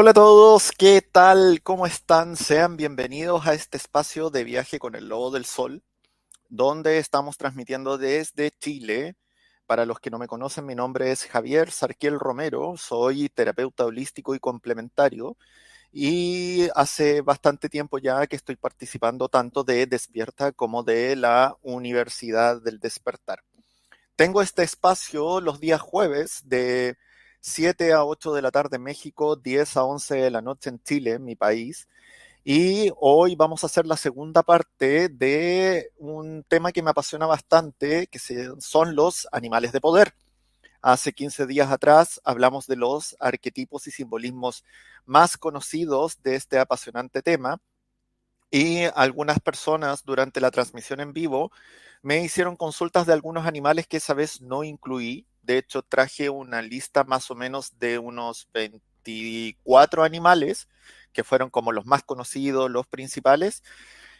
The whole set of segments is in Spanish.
Hola a todos, ¿qué tal? ¿Cómo están? Sean bienvenidos a este espacio de viaje con el Lobo del Sol, donde estamos transmitiendo desde Chile. Para los que no me conocen, mi nombre es Javier Sarquiel Romero, soy terapeuta holístico y complementario y hace bastante tiempo ya que estoy participando tanto de Despierta como de la Universidad del Despertar. Tengo este espacio los días jueves de 7 a 8 de la tarde en México, 10 a 11 de la noche en Chile, mi país. Y hoy vamos a hacer la segunda parte de un tema que me apasiona bastante, que son los animales de poder. Hace 15 días atrás hablamos de los arquetipos y simbolismos más conocidos de este apasionante tema y algunas personas durante la transmisión en vivo me hicieron consultas de algunos animales que esa vez no incluí de hecho, traje una lista más o menos de unos 24 animales, que fueron como los más conocidos, los principales.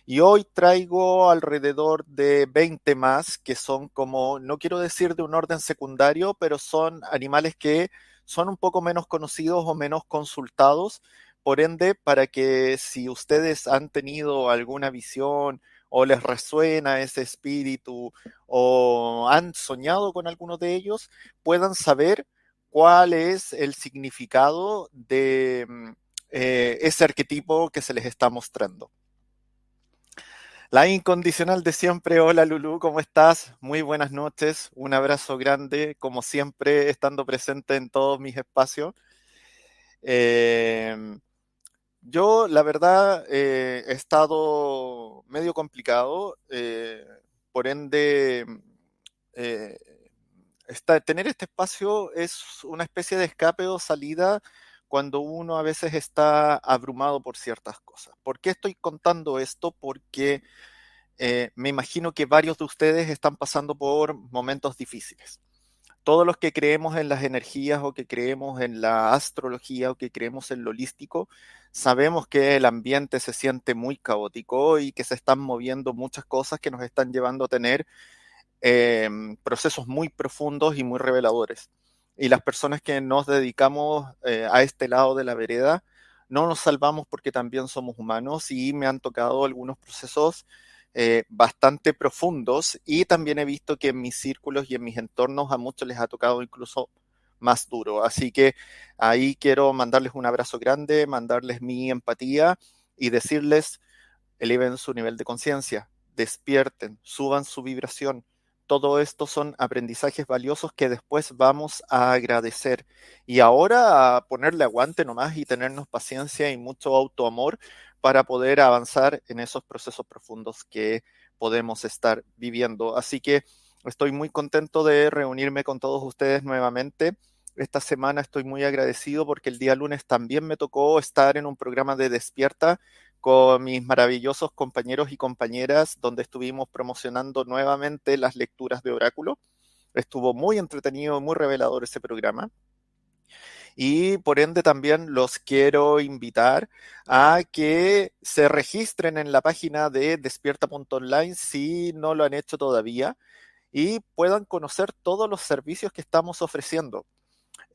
Y hoy traigo alrededor de 20 más, que son como, no quiero decir de un orden secundario, pero son animales que son un poco menos conocidos o menos consultados. Por ende, para que si ustedes han tenido alguna visión o les resuena ese espíritu o han soñado con alguno de ellos, puedan saber cuál es el significado de mm, eh, ese arquetipo que se les está mostrando. La incondicional de siempre, hola Lulu, ¿cómo estás? Muy buenas noches, un abrazo grande, como siempre, estando presente en todos mis espacios. Eh, yo, la verdad, eh, he estado medio complicado, eh, por ende, eh, tener este espacio es una especie de escape o salida cuando uno a veces está abrumado por ciertas cosas. ¿Por qué estoy contando esto? Porque me imagino que varios de ustedes están pasando por momentos difíciles todos los que creemos en las energías o que creemos en la astrología o que creemos en lo holístico, sabemos que el ambiente se siente muy caótico y que se están moviendo muchas cosas que nos están llevando a tener em, procesos muy profundos y muy reveladores. Y las personas que nos dedicamos eh, a este lado de la vereda, no nos salvamos porque también somos humanos y me han tocado algunos procesos eh, bastante profundos y también he visto que en mis círculos y en mis entornos a muchos les ha tocado incluso más duro. Así que ahí quiero mandarles un abrazo grande, mandarles mi empatía y decirles, eleven su nivel de conciencia, despierten, suban su vibración. Todo esto son aprendizajes valiosos que después vamos a agradecer. Y ahora a ponerle aguante nomás y tenernos paciencia y mucho autoamor para poder avanzar en esos procesos profundos que podemos estar viviendo. Así que estoy muy contento de reunirme con todos ustedes nuevamente. Esta semana estoy muy agradecido porque el día lunes también me tocó estar en un programa de despierta con mis maravillosos compañeros y compañeras donde estuvimos promocionando nuevamente las lecturas de oráculo. Estuvo muy entretenido, muy revelador ese programa. Y por ende también los quiero invitar a que se registren en la página de despierta.online si no lo han hecho todavía y puedan conocer todos los servicios que estamos ofreciendo.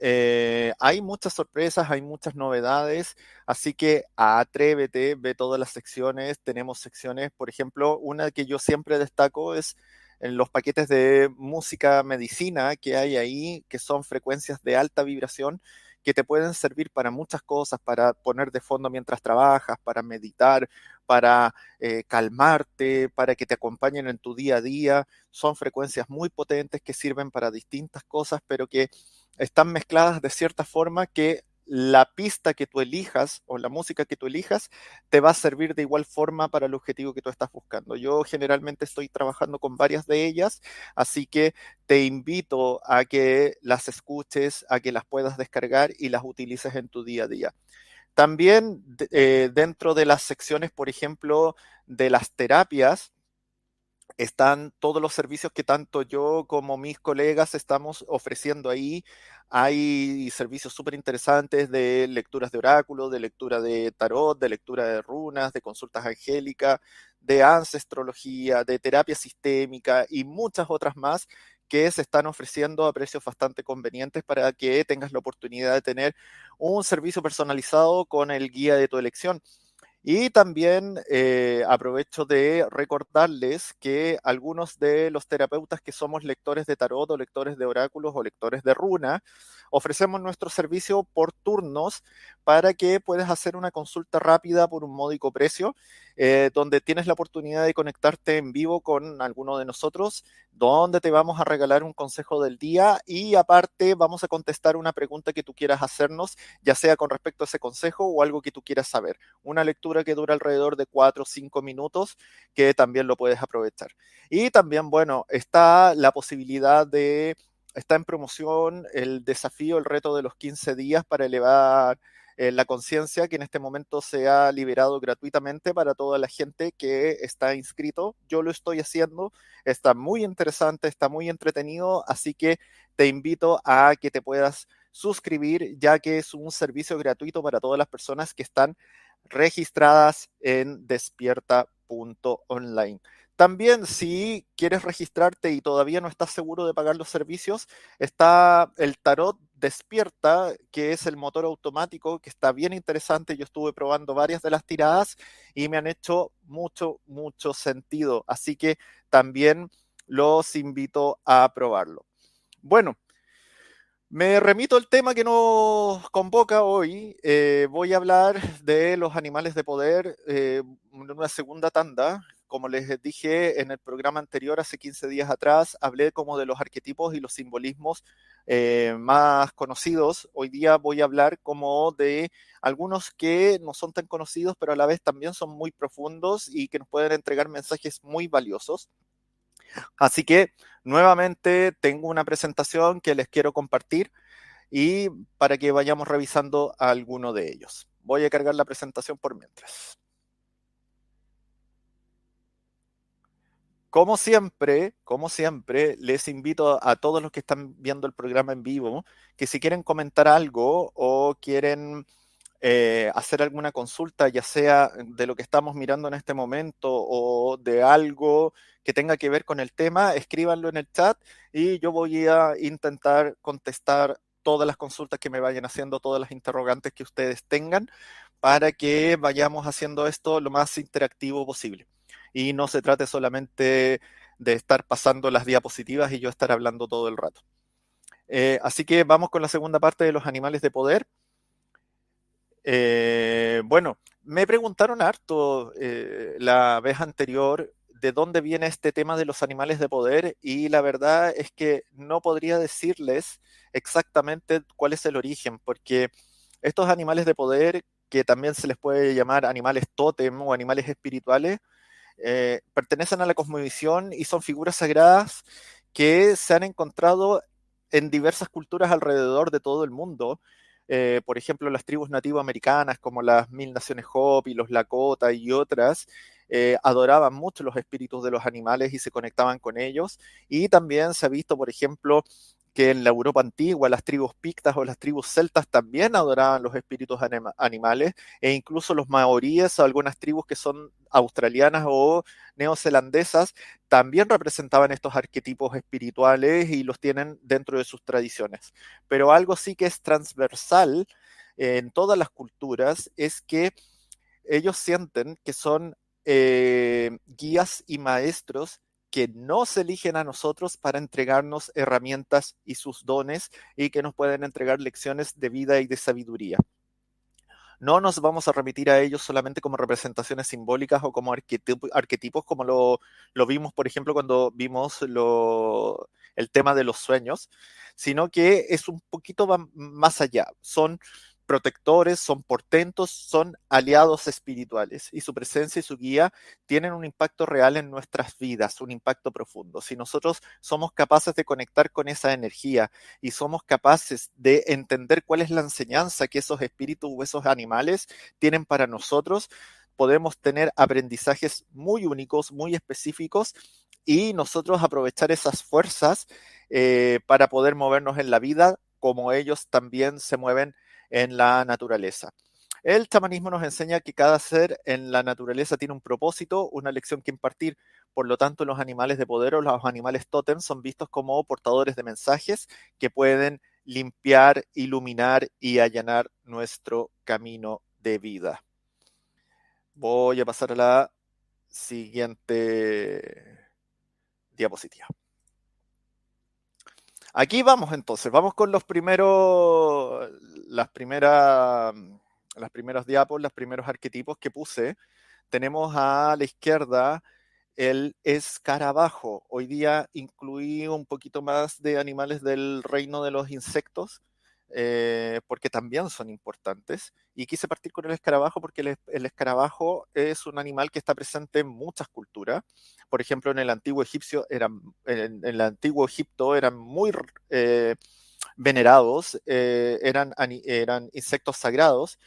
Eh, hay muchas sorpresas, hay muchas novedades, así que atrévete, ve todas las secciones. Tenemos secciones, por ejemplo, una que yo siempre destaco es en los paquetes de música medicina que hay ahí, que son frecuencias de alta vibración que te pueden servir para muchas cosas, para poner de fondo mientras trabajas, para meditar, para eh, calmarte, para que te acompañen en tu día a día. Son frecuencias muy potentes que sirven para distintas cosas, pero que están mezcladas de cierta forma que la pista que tú elijas o la música que tú elijas te va a servir de igual forma para el objetivo que tú estás buscando. Yo generalmente estoy trabajando con varias de ellas, así que te invito a que las escuches, a que las puedas descargar y las utilices en tu día a día. También eh, dentro de las secciones, por ejemplo, de las terapias, están todos los servicios que tanto yo como mis colegas estamos ofreciendo ahí. Hay servicios súper interesantes de lecturas de oráculo, de lectura de tarot, de lectura de runas, de consultas angélicas, de ancestrología, de terapia sistémica y muchas otras más que se están ofreciendo a precios bastante convenientes para que tengas la oportunidad de tener un servicio personalizado con el guía de tu elección. Y también eh, aprovecho de recordarles que algunos de los terapeutas que somos lectores de tarot o lectores de oráculos o lectores de runa, ofrecemos nuestro servicio por turnos para que puedas hacer una consulta rápida por un módico precio, eh, donde tienes la oportunidad de conectarte en vivo con alguno de nosotros, donde te vamos a regalar un consejo del día y aparte vamos a contestar una pregunta que tú quieras hacernos, ya sea con respecto a ese consejo o algo que tú quieras saber. Una lectura que dura alrededor de 4 o 5 minutos, que también lo puedes aprovechar. Y también, bueno, está la posibilidad de está en promoción el desafío, el reto de los 15 días para elevar eh, la conciencia que en este momento se ha liberado gratuitamente para toda la gente que está inscrito. Yo lo estoy haciendo, está muy interesante, está muy entretenido, así que te invito a que te puedas suscribir ya que es un servicio gratuito para todas las personas que están registradas en despierta.online. También si quieres registrarte y todavía no estás seguro de pagar los servicios, está el tarot despierta, que es el motor automático, que está bien interesante. Yo estuve probando varias de las tiradas y me han hecho mucho, mucho sentido. Así que también los invito a probarlo. Bueno, me remito al tema que nos convoca hoy. Eh, voy a hablar de los animales de poder eh, en una segunda tanda como les dije en el programa anterior, hace 15 días atrás, hablé como de los arquetipos y los simbolismos eh, más conocidos. Hoy día voy a hablar como de algunos que no son tan conocidos, pero a la vez también son muy profundos y que nos pueden entregar mensajes muy valiosos. Así que nuevamente tengo una presentación que les quiero compartir y para que vayamos revisando alguno de ellos. Voy a cargar la presentación por mientras. Como siempre, como siempre, les invito a todos los que están viendo el programa en vivo que si quieren comentar algo o quieren eh, hacer alguna consulta, ya sea de lo que estamos mirando en este momento o de algo que tenga que ver con el tema, escríbanlo en el chat y yo voy a intentar contestar todas las consultas que me vayan haciendo, todas las interrogantes que ustedes tengan, para que vayamos haciendo esto lo más interactivo posible y no se trate solamente de estar pasando las diapositivas y yo estar hablando todo el rato. Eh, así que vamos con la segunda parte de los animales de poder. Eh, bueno, me preguntaron harto eh, la vez anterior de dónde viene este tema de los animales de poder y la verdad es que no podría decirles exactamente cuál es el origen, porque estos animales de poder, que también se les puede llamar animales tótem o animales espirituales, eh, pertenecen a la cosmovisión y son figuras sagradas que se han encontrado en diversas culturas alrededor de todo el mundo. Eh, por ejemplo, las tribus nativoamericanas como las Mil Naciones Hopi, los Lakota y otras, eh, adoraban mucho los espíritus de los animales y se conectaban con ellos. Y también se ha visto, por ejemplo, que en la Europa antigua las tribus pictas o las tribus celtas también adoraban los espíritus animales e incluso los maoríes algunas tribus que son australianas o neozelandesas también representaban estos arquetipos espirituales y los tienen dentro de sus tradiciones. Pero algo sí que es transversal en todas las culturas es que ellos sienten que son eh, guías y maestros que nos eligen a nosotros para entregarnos herramientas y sus dones y que nos pueden entregar lecciones de vida y de sabiduría. No nos vamos a remitir a ellos solamente como representaciones simbólicas o como arquetipos, como lo, vimos, por ejemplo, cuando vimos el tema de los sueños, sino que es un poquito más allá. Son protectores, son portentos, son aliados espirituales y su presencia y su guía tienen un impacto real en nuestras vidas, un impacto profundo. Si nosotros somos capaces de conectar con esa energía y somos capaces de entender cuál es la enseñanza que esos espíritus o esos animales tienen para nosotros, podemos tener aprendizajes muy únicos, muy específicos y nosotros aprovechar esas fuerzas eh, para poder movernos en la vida como ellos también se mueven en la naturaleza. El chamanismo nos enseña que cada ser en la naturaleza tiene un propósito, una lección que impartir. Por lo tanto, los animales de poder o los animales tótem son vistos como portadores de mensajes que pueden limpiar, iluminar y allanar nuestro camino de vida. Voy a pasar a la siguiente diapositiva. Aquí vamos entonces, vamos con los primeros, las primeras, las primeros diapos, los primeros arquetipos que puse. Tenemos a la izquierda el escarabajo. Hoy día incluí un poquito más de animales del reino de los insectos eh, porque también son importantes. Y quise partir con el escarabajo porque el, escarabajo es un animal que está presente en muchas culturas. Por ejemplo, en el antiguo egipcio eran, en, el antiguo Egipto eran muy eh, venerados, eh, eran, eran insectos sagrados.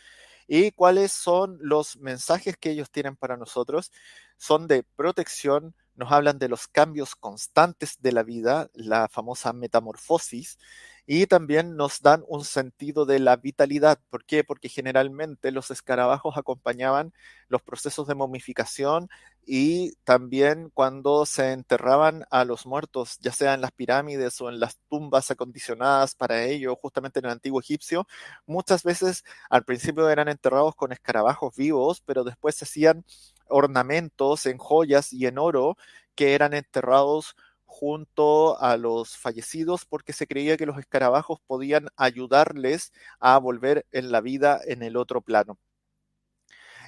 ¿Y cuáles son los mensajes que ellos tienen para nosotros? Son de protección, nos hablan de los cambios constantes de la vida, la famosa metamorfosis, y también nos dan un sentido de la vitalidad. ¿Por qué? Porque generalmente los escarabajos acompañaban los procesos de momificación y también cuando se enterraban a los muertos, ya sea en las pirámides o en las tumbas acondicionadas para ello, justamente en el antiguo egipcio, muchas veces al principio eran enterrados con escarabajos vivos, pero después se hacían ornamentos en joyas y en oro que eran enterrados junto a los fallecidos porque se creía que los escarabajos podían ayudarles a volver en la vida en el otro plano.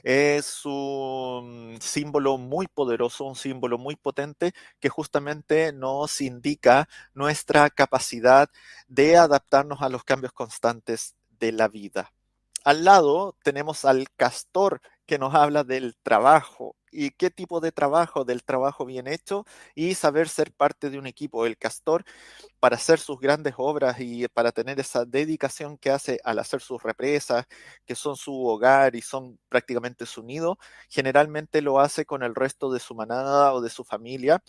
Es un símbolo muy poderoso, un símbolo muy potente que justamente nos indica nuestra capacidad de adaptarnos a los cambios constantes de la vida. Al lado tenemos al castor que nos habla del trabajo, y qué tipo de trabajo, del trabajo bien hecho y saber ser parte de un equipo. El castor, para hacer sus grandes obras y para tener esa dedicación que hace al hacer sus represas, que son su hogar y son prácticamente su nido, generalmente lo hace con el resto de su manada o de su familia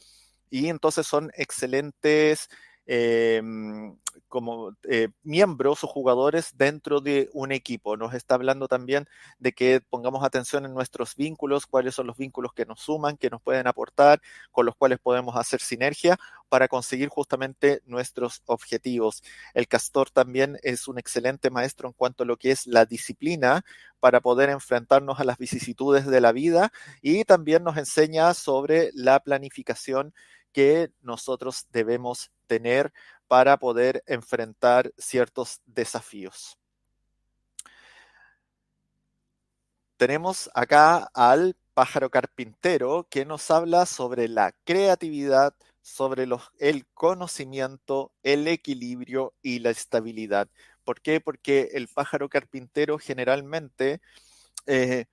y entonces son excelentes Em, como eh, miembros o jugadores dentro de un equipo. Nos está hablando también de que pongamos atención en nuestros vínculos, cuáles son los vínculos que nos suman, que nos pueden aportar, con los cuales podemos hacer sinergia para conseguir justamente nuestros objetivos. El castor también es un excelente maestro en cuanto a lo que es la disciplina para poder enfrentarnos a las vicisitudes de la vida y también nos enseña sobre la planificación que nosotros debemos tener para poder enfrentar ciertos desafíos. tenemos acá al pájaro carpintero que nos habla sobre la creatividad, sobre el conocimiento, el equilibrio y la estabilidad. ¿Por qué? Porque el pájaro carpintero generalmente, eh,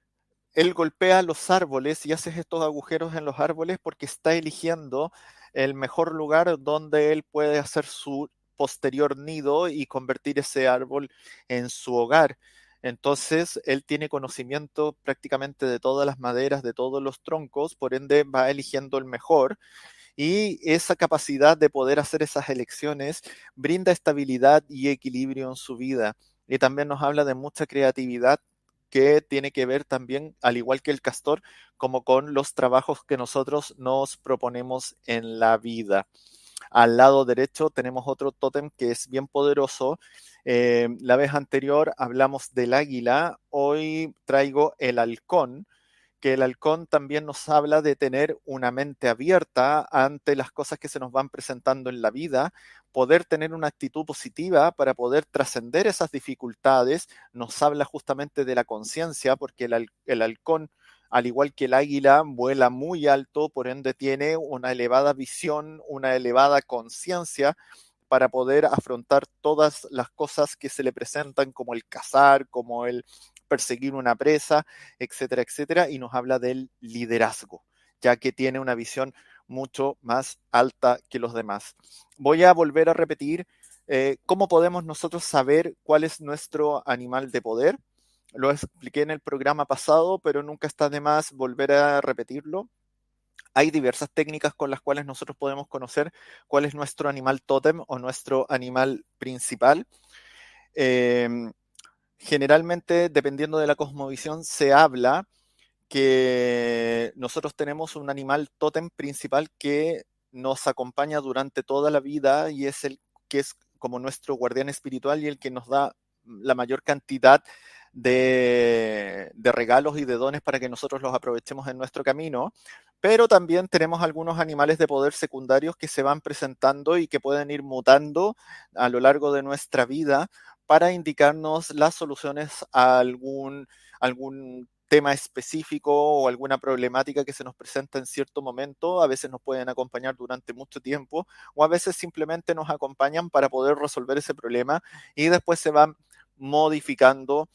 él golpea los árboles y hace estos agujeros en los árboles porque está eligiendo el mejor lugar donde él puede hacer su posterior nido y convertir ese árbol en su hogar. Entonces, él tiene conocimiento prácticamente de todas las maderas, de todos los troncos, por ende va eligiendo el mejor. Y esa capacidad de poder hacer esas elecciones brinda estabilidad y equilibrio en su vida. Y también nos habla de mucha creatividad que tiene que ver también, al igual que el castor, como con los trabajos que nosotros nos proponemos en la vida. Al lado derecho tenemos otro tótem que es bien poderoso. Eh, la vez anterior hablamos del águila, hoy traigo el halcón, que el halcón también nos habla de tener una mente abierta ante las cosas que se nos van presentando en la vida, poder tener una actitud positiva para poder trascender esas dificultades, nos habla justamente de la conciencia, porque el, el halcón al igual que el águila, vuela muy alto, por ende tiene una elevada visión, una elevada conciencia para poder afrontar todas las cosas que se le presentan, como el cazar, como el perseguir una presa, etcétera, etcétera, y nos habla del liderazgo, ya que tiene una visión mucho más alta que los demás. Voy a volver a repetir eh, cómo podemos nosotros saber cuál es nuestro animal de poder lo expliqué en el programa pasado, pero nunca está de más volver a repetirlo. Hay diversas técnicas con las cuales nosotros podemos conocer cuál es nuestro animal tótem o nuestro animal principal. Em, generalmente, dependiendo de la cosmovisión, se habla que nosotros tenemos un animal tótem principal que nos acompaña durante toda la vida y es el que es como nuestro guardián espiritual y el que nos da la mayor cantidad de, regalos y de dones para que nosotros los aprovechemos en nuestro camino, pero también tenemos algunos animales de poder secundarios que se van presentando y que pueden ir mutando a lo largo de nuestra vida para indicarnos las soluciones a algún, algún tema específico o alguna problemática que se nos presenta en cierto momento. A veces nos pueden acompañar durante mucho tiempo o a veces simplemente nos acompañan para poder resolver ese problema y después se van modificando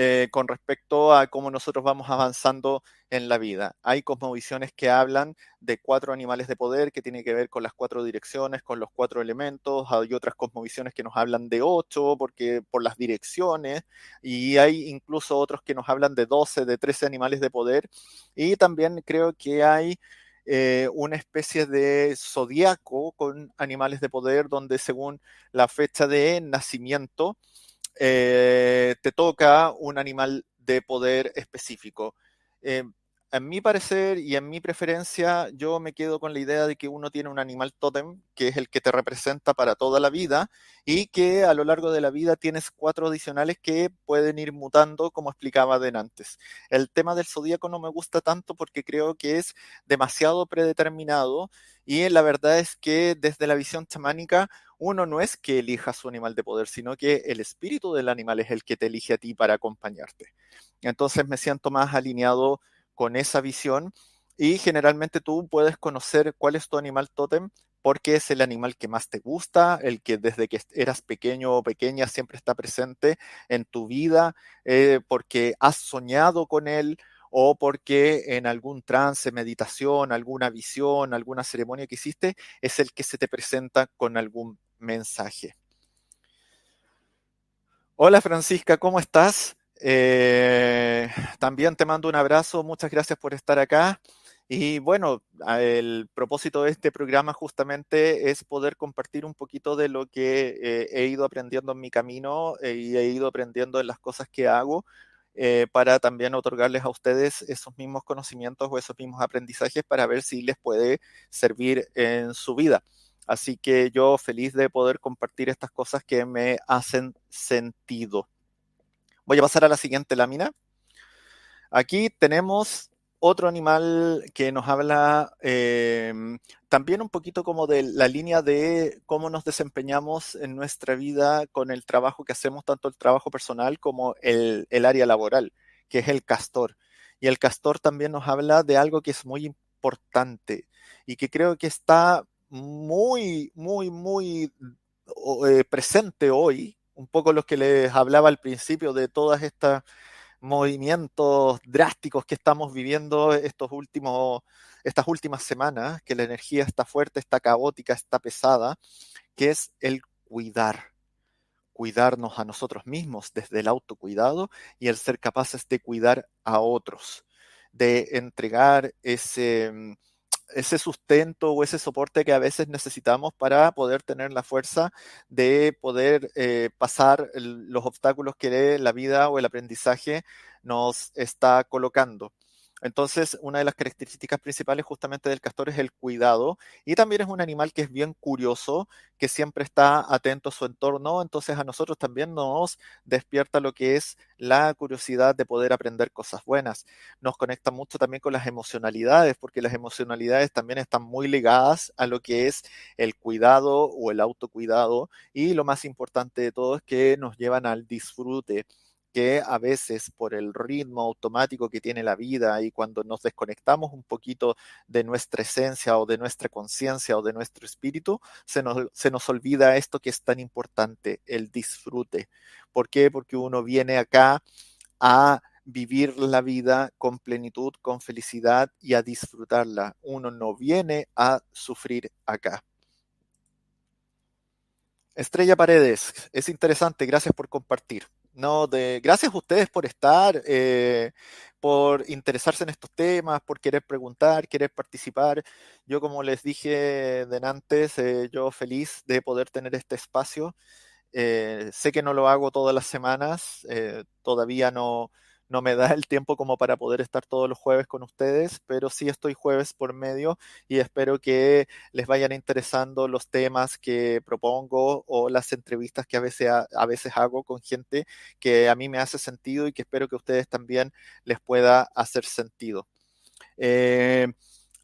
eh, con respecto a cómo nosotros vamos avanzando en la vida. Hay cosmovisiones que hablan de cuatro animales de poder que tienen que ver con las cuatro direcciones, con los cuatro elementos. Hay otras cosmovisiones que nos hablan de ocho porque por las direcciones y hay incluso otros que nos hablan de doce, de trece animales de poder. Y también creo que hay eh, una especie de zodiaco con animales de poder donde según la fecha de nacimiento eh, te toca un animal de poder específico. Eh, en mi parecer y en mi preferencia, yo me quedo con la idea de que uno tiene un animal tótem, que es el que te representa para toda la vida, y que a lo largo de la vida tienes cuatro adicionales que pueden ir mutando, como explicaba de antes. El tema del zodíaco no me gusta tanto porque creo que es demasiado predeterminado, y la verdad es que desde la visión chamánica, uno no es que elija su animal de poder, sino que el espíritu del animal es el que te elige a ti para acompañarte. Entonces me siento más alineado con esa visión y generalmente tú puedes conocer cuál es tu animal tótem porque es el animal que más te gusta, el que desde que eras pequeño o pequeña siempre está presente en tu vida, eh, porque has soñado con él o porque en algún trance, meditación, alguna visión, alguna ceremonia que hiciste, es el que se te presenta con algún mensaje. Hola Francisca, ¿cómo estás? Eh, también te mando un abrazo, muchas gracias por estar acá. Y bueno, el propósito de este programa justamente es poder compartir un poquito de lo que eh, he ido aprendiendo en mi camino eh, y he ido aprendiendo en las cosas que hago para también otorgarles a ustedes esos mismos conocimientos o esos mismos aprendizajes para ver si les puede servir en su vida. Así que yo feliz de poder compartir estas cosas que me hacen sentido. Voy a pasar a la siguiente lámina. Aquí tenemos otro animal que nos habla em, también un poquito como de la línea de cómo nos desempeñamos en nuestra vida con el trabajo que hacemos, tanto el trabajo personal como el, área laboral, que es el castor. Y el castor también nos habla de algo que es muy importante y que creo que está muy, muy, muy eh, presente hoy, un poco lo que les hablaba al principio de todas estas movimientos drásticos que estamos viviendo estos últimos, estas últimas semanas, que la energía está fuerte, está caótica, está pesada, que es el cuidar. Cuidarnos a nosotros mismos desde el autocuidado y el ser capaces de cuidar a otros, de entregar ese, mm, ese sustento o ese soporte que a veces necesitamos para poder tener la fuerza de poder eh, pasar los obstáculos que la vida o el aprendizaje nos está colocando. Entonces, una de las características principales justamente del castor es el cuidado y también es un animal que es bien curioso, que siempre está atento a su entorno, entonces a nosotros también nos despierta lo que es la curiosidad de poder aprender cosas buenas. Nos conecta mucho también con las emocionalidades, porque las emocionalidades también están muy ligadas a lo que es el cuidado o el autocuidado y lo más importante de todo es que nos llevan al disfrute que a veces por el ritmo automático que tiene la vida y cuando nos desconectamos un poquito de nuestra esencia o de nuestra conciencia o de nuestro espíritu, se nos, se nos olvida esto que es tan importante, el disfrute. ¿Por qué? Porque uno viene acá a vivir la vida con plenitud, con felicidad y a disfrutarla. Uno no viene a sufrir acá. Estrella Paredes, es interesante, gracias por compartir. No, de, gracias a ustedes por estar, eh, por interesarse en estos temas, por querer preguntar, querer participar. Yo, como les dije de antes, eh, yo feliz de poder tener este espacio. Eh, sé que no lo hago todas las semanas, todavía no, no me da el tiempo como para poder estar todos los jueves con ustedes, pero sí estoy jueves por medio y espero que les vayan interesando los temas que propongo o las entrevistas que a veces, a, veces hago con gente que a mí me hace sentido y que espero que a ustedes también les pueda hacer sentido. Eh,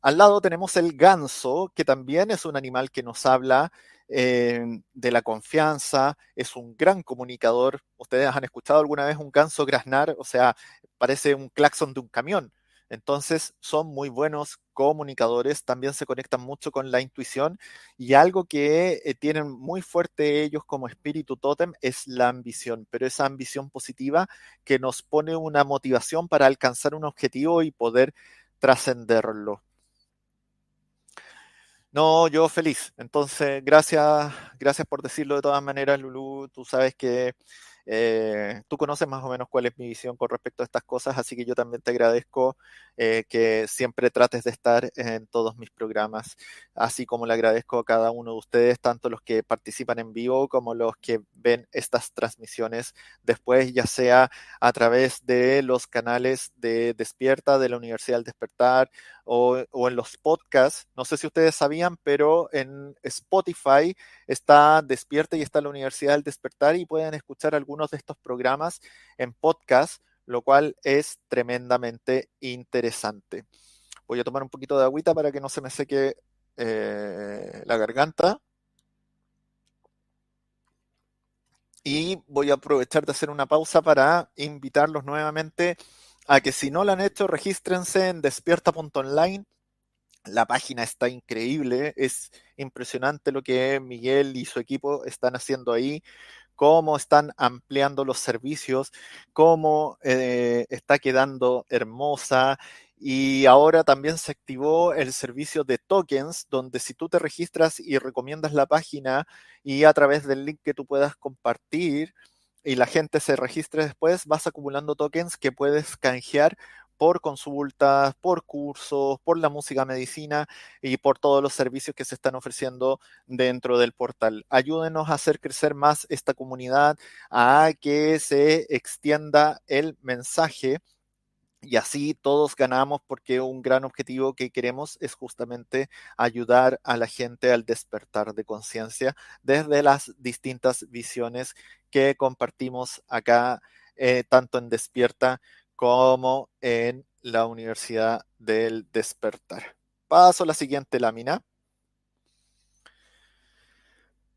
al lado tenemos el ganso, que también es un animal que nos habla eh, de la confianza, es un gran comunicador. Ustedes han escuchado alguna vez un ganso graznar, o sea, parece un claxon de un camión. Entonces son muy buenos comunicadores, también se conectan mucho con la intuición y algo que eh, tienen muy fuerte ellos como espíritu tótem es la ambición, pero esa ambición positiva que nos pone una motivación para alcanzar un objetivo y poder trascenderlo. No, yo feliz. Entonces, gracias, gracias por decirlo de todas maneras, Lulu. Tú sabes que eh, tú conoces más o menos cuál es mi visión con respecto a estas cosas, así que yo también te agradezco eh, que siempre trates de estar en todos mis programas, así como le agradezco a cada uno de ustedes, tanto los que participan en vivo como los que ven estas transmisiones después, ya sea a través de los canales de Despierta, de la Universidad del Despertar o, en los podcasts. No sé si ustedes sabían, pero en Spotify está Despierta y está la Universidad del Despertar y pueden escuchar algunos de estos programas en podcast lo cual es tremendamente interesante. Voy a tomar un poquito de agüita para que no se me seque eh, la garganta. Y voy a aprovechar de hacer una pausa para invitarlos nuevamente a que si no lo han hecho, regístrense en despierta.online. La página está increíble, es impresionante lo que Miguel y su equipo están haciendo ahí cómo están ampliando los servicios, cómo eh, está quedando hermosa. Y ahora también se activó el servicio de tokens, donde si tú te registras y recomiendas la página y a través del link que tú puedas compartir y la gente se registre después, vas acumulando tokens que puedes canjear por consultas, por cursos, por la música medicina y por todos los servicios que se están ofreciendo dentro del portal. Ayúdenos a hacer crecer más esta comunidad, a que se extienda el mensaje y así todos ganamos porque un gran objetivo que queremos es justamente ayudar a la gente al despertar de conciencia desde las distintas visiones que compartimos acá, eh, tanto en Despierta como en la Universidad del Despertar. Paso a la siguiente lámina.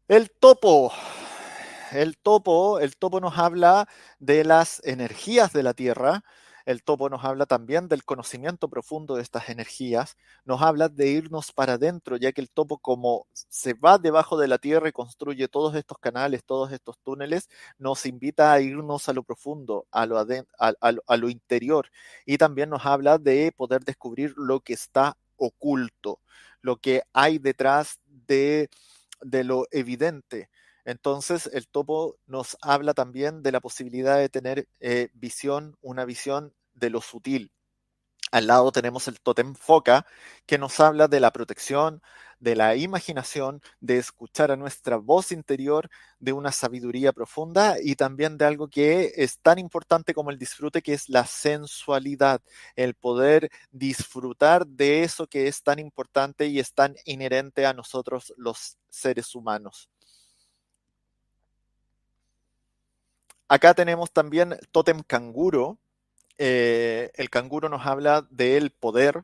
El topo. El topo, el topo nos habla de las energías de la Tierra. El topo nos habla también del conocimiento profundo de estas energías, nos habla de irnos para adentro, ya que el topo como se va debajo de la tierra y construye todos estos canales, todos estos túneles, nos invita a irnos a lo profundo, a lo, a lo interior. Y también nos habla de poder descubrir lo que está oculto, lo que hay detrás de, lo evidente. Entonces, el topo nos habla también de la posibilidad de tener eh, visión, una visión de lo sutil. Al lado tenemos el tótem foca, que nos habla de la protección, de la imaginación, de escuchar a nuestra voz interior, de una sabiduría profunda y también de algo que es tan importante como el disfrute, que es la sensualidad, el poder disfrutar de eso que es tan importante y es tan inherente a nosotros los seres humanos. Acá tenemos también Totem Canguro. Eh, el canguro nos habla del poder.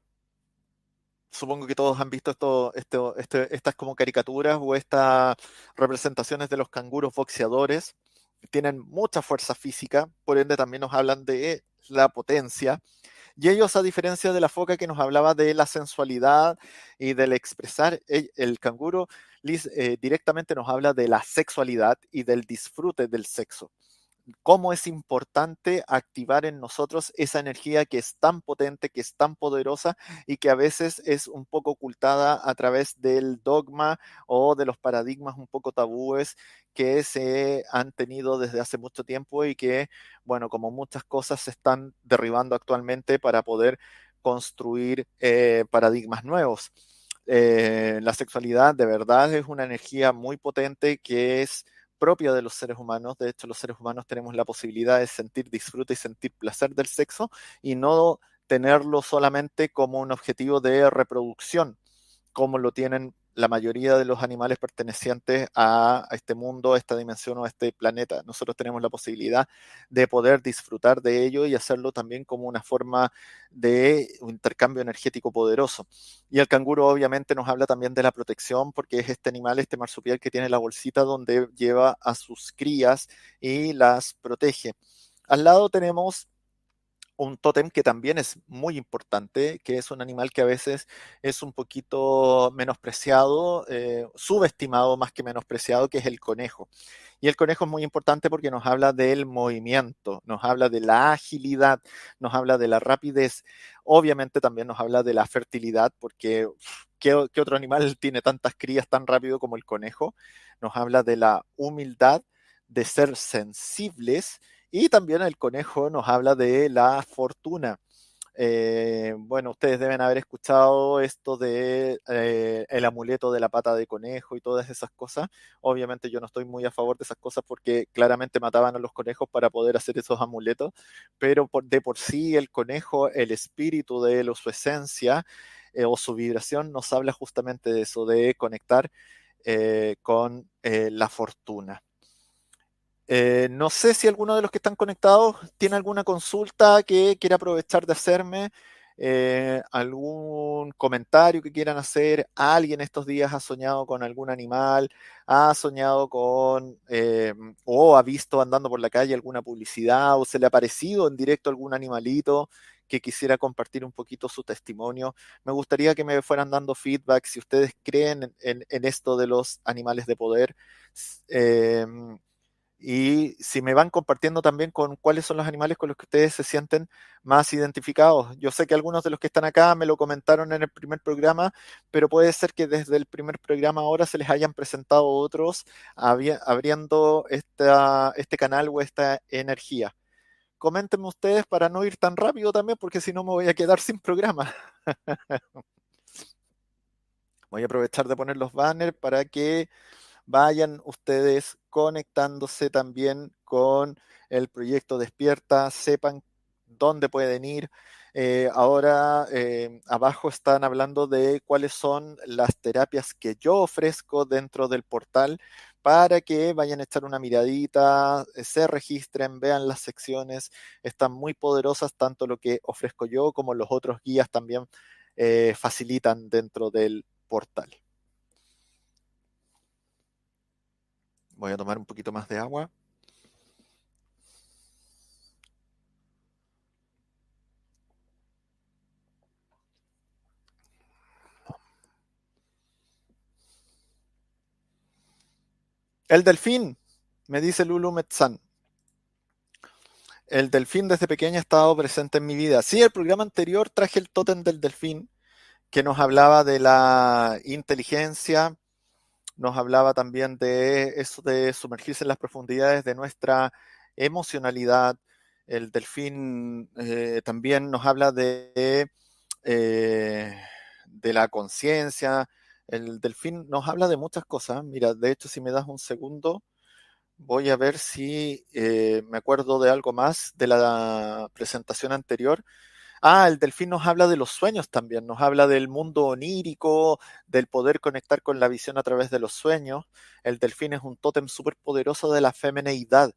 Supongo que todos han visto esto, esto, este, estas como caricaturas o estas representaciones de los canguros boxeadores. Tienen mucha fuerza física, por ende también nos hablan de la potencia. Y ellos, a diferencia de la foca que nos hablaba de la sensualidad y del expresar, el, canguro eh, directamente nos habla de la sexualidad y del disfrute del sexo cómo es importante activar en nosotros esa energía que es tan potente, que es tan poderosa y que a veces es un poco ocultada a través del dogma o de los paradigmas un poco tabúes que se han tenido desde hace mucho tiempo y que, bueno, como muchas cosas se están derribando actualmente para poder construir eh, paradigmas nuevos. Eh, la sexualidad de verdad es una energía muy potente que es propia de los seres humanos. De hecho, los seres humanos tenemos la posibilidad de sentir disfrute y sentir placer del sexo y no tenerlo solamente como un objetivo de reproducción, como lo tienen la mayoría de los animales pertenecientes a, este mundo, a esta dimensión o a este planeta. Nosotros tenemos la posibilidad de poder disfrutar de ello y hacerlo también como una forma de intercambio energético poderoso. Y el canguro obviamente nos habla también de la protección porque es este animal, este marsupial que tiene la bolsita donde lleva a sus crías y las protege. Al lado tenemos un tótem que también es muy importante, que es un animal que a veces es un poquito menospreciado, eh, subestimado más que menospreciado, que es el conejo. Y el conejo es muy importante porque nos habla del movimiento, nos habla de la agilidad, nos habla de la rapidez, obviamente también nos habla de la fertilidad, porque ¿qué, otro animal tiene tantas crías tan rápido como el conejo? Nos habla de la humildad, de ser sensibles, y también el conejo nos habla de la fortuna. Eh, bueno, ustedes deben haber escuchado esto de eh, el amuleto de la pata de conejo y todas esas cosas. Obviamente yo no estoy muy a favor de esas cosas porque claramente mataban a los conejos para poder hacer esos amuletos, pero de por sí el conejo, el espíritu de él o su esencia eh, o su vibración nos habla justamente de eso, de conectar con la fortuna. Eh, no sé si alguno de los que están conectados tiene alguna consulta que quiera aprovechar de hacerme, eh, algún comentario que quieran hacer. ¿Alguien estos días ha soñado con algún animal? ¿Ha soñado con eh, o ha visto andando por la calle alguna publicidad o se le ha parecido en directo algún animalito? que quisiera compartir un poquito su testimonio. Me gustaría que me fueran dando feedback si ustedes creen en, esto de los animales de poder y si me van compartiendo también con cuáles son los animales con los que ustedes se sienten más identificados. Yo sé que algunos de los que están acá me lo comentaron en el primer programa, pero puede ser que desde el primer programa ahora se les hayan presentado otros abriendo esta, este canal o esta energía. Coméntenme ustedes para no ir tan rápido también, porque si no me voy a quedar sin programa. voy a aprovechar de poner los banners para que vayan ustedes conectándose también con el proyecto Despierta, sepan dónde pueden ir. Eh, ahora eh, abajo están hablando de cuáles son las terapias que yo ofrezco dentro del portal para que vayan a echar una miradita, eh, se registren, vean las secciones, están muy poderosas tanto lo que ofrezco yo como los otros guías también facilitan dentro del portal. Voy a tomar un poquito más de agua. El delfín, me dice Lulu Metzan. El delfín desde pequeña ha estado presente en mi vida. Sí, el programa anterior traje el tótem del delfín que nos hablaba de la inteligencia, nos hablaba también de eso de sumergirse en las profundidades de nuestra emocionalidad. El delfín eh, también nos habla de, eh, de la conciencia. El delfín nos habla de muchas cosas. Mira, de hecho, si me das un segundo, voy a ver si eh, me acuerdo de algo más de la presentación anterior. Ah, el delfín nos habla de los sueños también, nos habla del mundo onírico, del poder conectar con la visión a través de los sueños. El delfín es un tótem súper poderoso de la femineidad,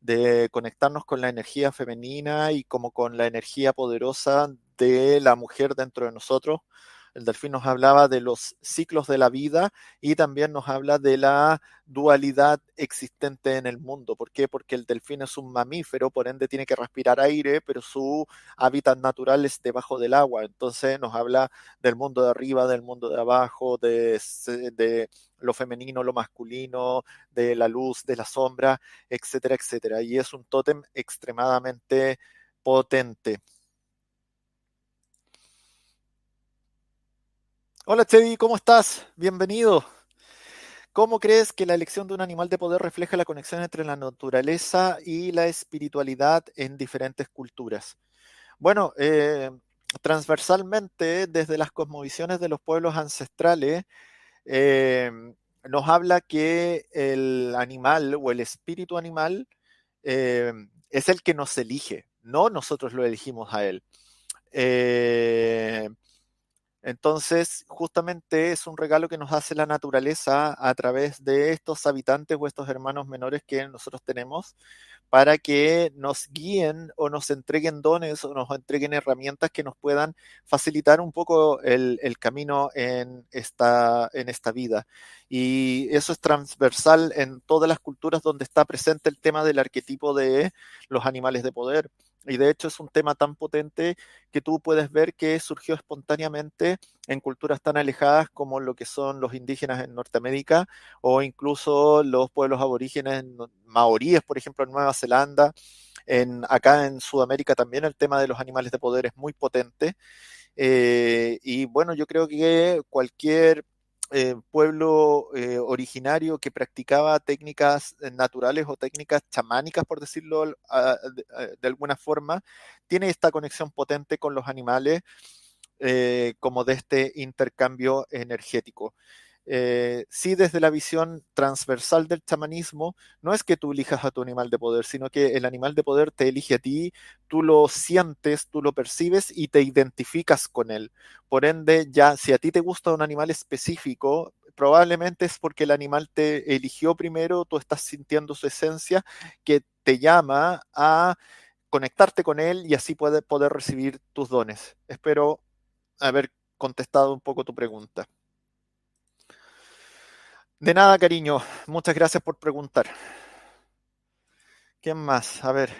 de conectarnos con la energía femenina y como con la energía poderosa de la mujer dentro de nosotros. El delfín nos hablaba de los ciclos de la vida y también nos habla de la dualidad existente en el mundo. ¿Por qué? Porque el delfín es un mamífero, por ende tiene que respirar aire, pero su hábitat natural es debajo del agua. Entonces nos habla del mundo de arriba, del mundo de abajo, de, de lo femenino, lo masculino, de la luz, de la sombra, etcétera, etcétera. Y es un tótem extremadamente potente. Hola Chevy, ¿cómo estás? Bienvenido. ¿Cómo crees que la elección de un animal de poder refleja la conexión entre la naturaleza y la espiritualidad en diferentes culturas? Bueno, eh, transversalmente, desde las cosmovisiones de los pueblos ancestrales, eh, nos habla que el animal o el espíritu animal eh, es el que nos elige, no nosotros lo elegimos a él. Entonces, justamente es un regalo que nos hace la naturaleza a través de estos habitantes o estos hermanos menores que nosotros tenemos para que nos guíen o nos entreguen dones o nos entreguen herramientas que nos puedan facilitar un poco el, camino en esta, en esta vida. Y eso es transversal en todas las culturas donde está presente el tema del arquetipo de los animales de poder. Y de hecho es un tema tan potente que tú puedes ver que surgió espontáneamente en culturas tan alejadas como lo que son los indígenas en Norteamérica o incluso los pueblos aborígenes maoríes, por ejemplo, en Nueva Zelanda. En, acá en Sudamérica también el tema de los animales de poder es muy potente. Eh, y bueno, yo creo que cualquier eh, pueblo eh, originario que practicaba técnicas eh, naturales o técnicas chamánicas, por decirlo de, alguna forma, tiene esta conexión potente con los animales como de este intercambio energético. Eh, sí desde la visión transversal del chamanismo, no es que tú elijas a tu animal de poder, sino que el animal de poder te elige a ti, tú lo sientes, tú lo percibes y te identificas con él. Por ende, ya si a ti te gusta un animal específico, probablemente es porque el animal te eligió primero, tú estás sintiendo su esencia que te llama a conectarte con él y así puede poder recibir tus dones. Espero haber contestado un poco tu pregunta. De nada, cariño. Muchas gracias por preguntar. ¿Quién más? A ver.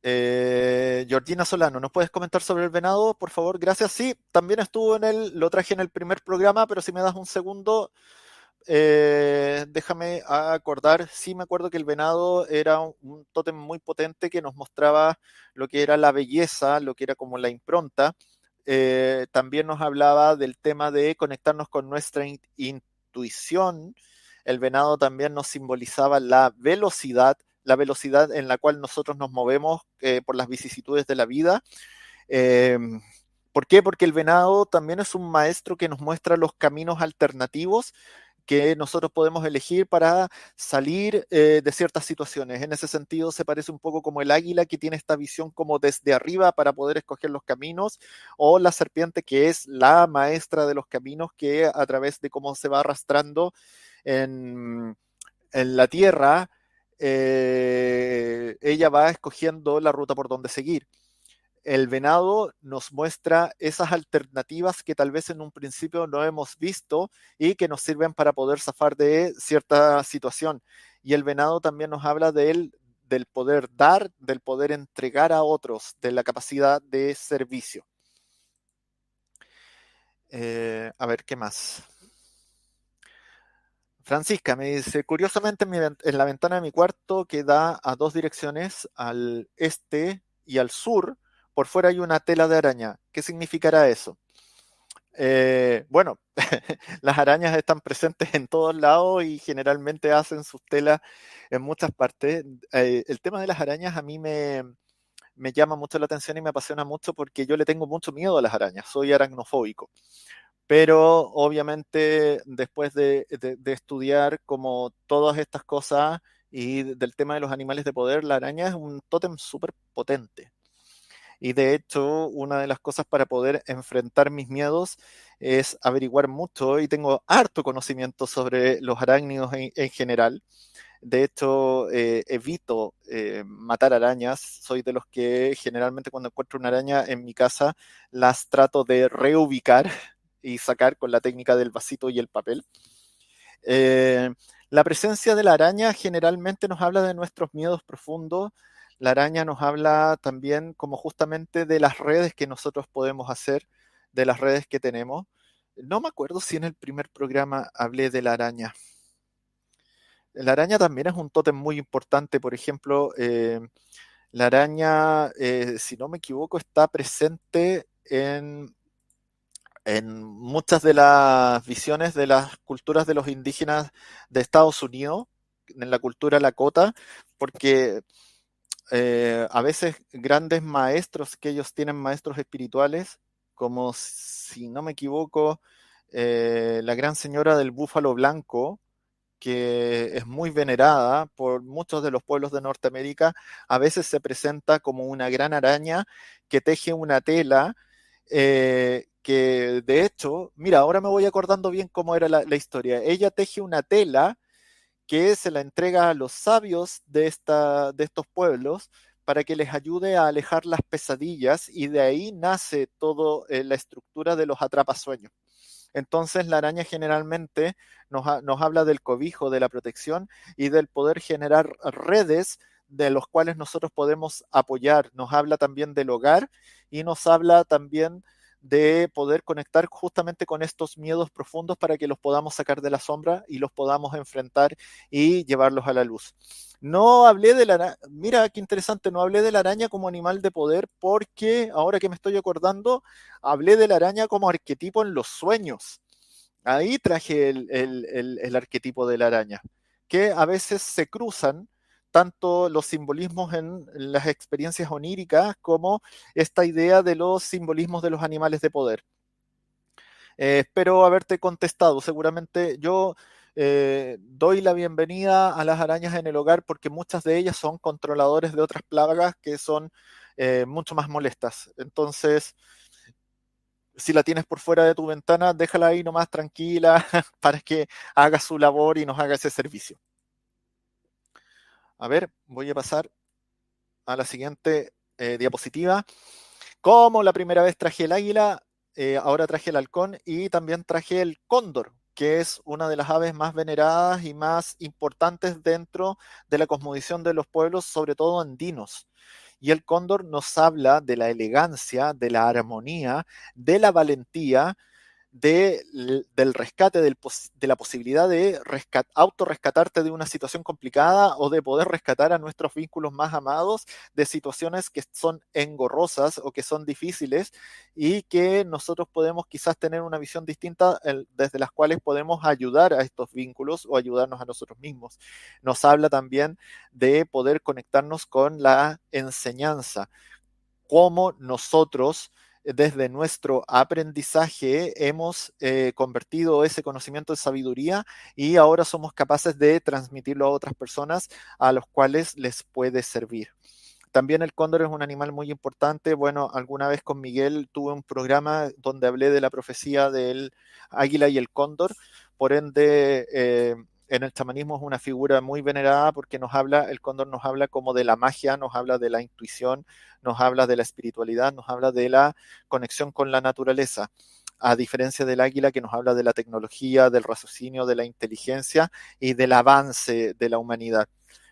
Eh, Georgina Solano, ¿nos puedes comentar sobre el venado, por favor? Gracias. Sí, también estuvo en el, lo traje en el primer programa, pero si me das un segundo, eh, déjame acordar. Sí, me acuerdo que el venado era un, un tótem muy potente que nos mostraba lo que era la belleza, lo que era como la impronta. Eh, también nos hablaba del tema de conectarnos con nuestra intuición. El venado también nos simbolizaba la velocidad, la velocidad en la cual nosotros nos movemos eh, por las vicisitudes de la vida. Em, ¿Por qué? Porque el venado también es un maestro que nos muestra los caminos alternativos que nosotros podemos elegir para salir eh, de ciertas situaciones. En ese sentido, se parece un poco como el águila que tiene esta visión como desde arriba para poder escoger los caminos, o la serpiente que es la maestra de los caminos que a través de cómo se va arrastrando en, la tierra, eh, ella va escogiendo la ruta por donde seguir el venado nos muestra esas alternativas que tal vez en un principio no hemos visto y que nos sirven para poder zafar de cierta situación. Y el venado también nos habla de del poder dar, del poder entregar a otros, de la capacidad de servicio. Eh, a ver, ¿qué más? Francisca me dice, curiosamente en, la ventana de mi cuarto que da a dos direcciones, al este y al sur, por fuera hay una tela de araña. ¿Qué significará eso? Eh, bueno, las arañas están presentes en todos lados y generalmente hacen sus telas en muchas partes. Eh, el tema de las arañas a mí me, llama mucho la atención y me apasiona mucho porque yo le tengo mucho miedo a las arañas, soy aracnofóbico. Pero obviamente después de, estudiar como todas estas cosas y del tema de los animales de poder, la araña es un tótem súper potente. Y de hecho, una de las cosas para poder enfrentar mis miedos es averiguar mucho y tengo harto conocimiento sobre los arácnidos en, general. De hecho, eh, evito eh, matar arañas. Soy de los que generalmente cuando encuentro una araña en mi casa las trato de reubicar y sacar con la técnica del vasito y el papel. Eh, la presencia de la araña generalmente nos habla de nuestros miedos profundos. La araña nos habla también como justamente de las redes que nosotros podemos hacer, de las redes que tenemos. No me acuerdo si en el primer programa hablé de la araña. La araña también es un tótem muy importante. Por ejemplo, eh, la araña, eh, si no me equivoco, está presente en en muchas de las visiones de las culturas de los indígenas de Estados Unidos, en la cultura Lakota, porque eh, a veces grandes maestros que ellos tienen, maestros espirituales, como si no me equivoco, eh, la gran señora del búfalo blanco, que es muy venerada por muchos de los pueblos de Norteamérica, a veces se presenta como una gran araña que teje una tela eh, que de hecho, mira, ahora me voy acordando bien cómo era la, historia. Ella teje una tela que se la entrega a los sabios de, esta, de estos pueblos para que les ayude a alejar las pesadillas y de ahí nace toda eh, la estructura de los atrapasueños. Entonces la araña generalmente nos, nos, habla del cobijo, de la protección y del poder generar redes de los cuales nosotros podemos apoyar. Nos habla también del hogar y nos habla también de poder conectar justamente con estos miedos profundos para que los podamos sacar de la sombra y los podamos enfrentar y llevarlos a la luz. No hablé de la araña, mira qué interesante, no hablé de la araña como animal de poder porque ahora que me estoy acordando, hablé de la araña como arquetipo en los sueños. Ahí traje el, el arquetipo de la araña, que a veces se cruzan tanto los simbolismos en las experiencias oníricas como esta idea de los simbolismos de los animales de poder. Eh, espero haberte contestado. Seguramente yo eh, doy la bienvenida a las arañas en el hogar porque muchas de ellas son controladores de otras plagas que son eh, mucho más molestas. Entonces, si la tienes por fuera de tu ventana, déjala ahí nomás tranquila para que haga su labor y nos haga ese servicio. A ver, voy a pasar a la siguiente eh, diapositiva. Como la primera vez traje el águila, eh, ahora traje el halcón y también traje el cóndor, que es una de las aves más veneradas y más importantes dentro de la cosmovisión de los pueblos, sobre todo andinos. Y el cóndor nos habla de la elegancia, de la armonía, de la valentía, del rescate, de la posibilidad de autorrescatarte de una situación complicada o de poder rescatar a nuestros vínculos más amados de situaciones que son engorrosas o que son difíciles y que nosotros podemos quizás tener una visión distinta desde las cuales podemos ayudar a estos vínculos o ayudarnos a nosotros mismos. Nos habla también de poder conectarnos con la enseñanza, cómo nosotros desde nuestro aprendizaje hemos eh, convertido ese conocimiento en sabiduría y ahora somos capaces de transmitirlo a otras personas a los cuales les puede servir. También el cóndor es un animal muy importante. Bueno, alguna vez con Miguel tuve un programa donde hablé de la profecía del águila y el cóndor. Por ende, eh, en el chamanismo es una figura muy venerada porque nos habla, el cóndor nos habla como de la magia, nos habla de la intuición, nos habla de la espiritualidad, nos habla de la conexión con la naturaleza, a diferencia del águila que nos habla de la tecnología, del raciocinio, de la inteligencia y del avance de la humanidad.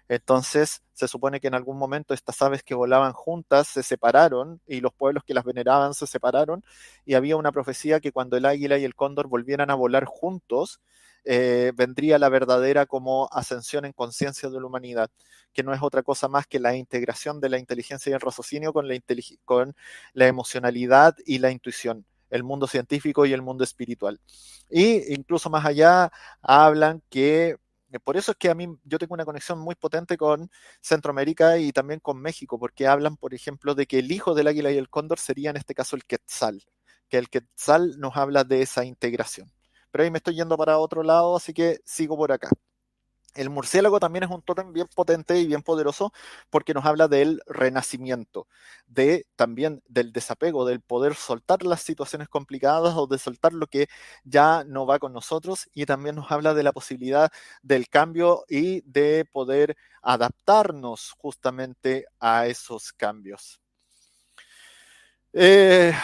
Entonces, se supone que en algún momento estas aves que volaban juntas se separaron y los pueblos que las veneraban se separaron y había una profecía que cuando el águila y el cóndor volvieran a volar juntos, eh, vendría la verdadera como ascensión en conciencia de la humanidad, que no es otra cosa más que la integración de la inteligencia y el raciocinio con la, con la emocionalidad y la intuición el mundo científico y el mundo espiritual. Y incluso más allá hablan que eh, por eso es que a mí yo tengo una conexión muy potente con Centroamérica y también con México, porque hablan, por ejemplo, de que el hijo del águila y el cóndor sería en este caso el quetzal, que el quetzal nos habla de esa integración. Pero ahí me estoy yendo para otro lado, así que sigo por acá. El murciélago también es un tótem bien potente y bien poderoso porque nos habla del renacimiento, de también del desapego, del poder soltar las situaciones complicadas o de soltar lo que ya no va con nosotros y también nos habla de la posibilidad del cambio y de poder adaptarnos justamente a esos cambios. Eh,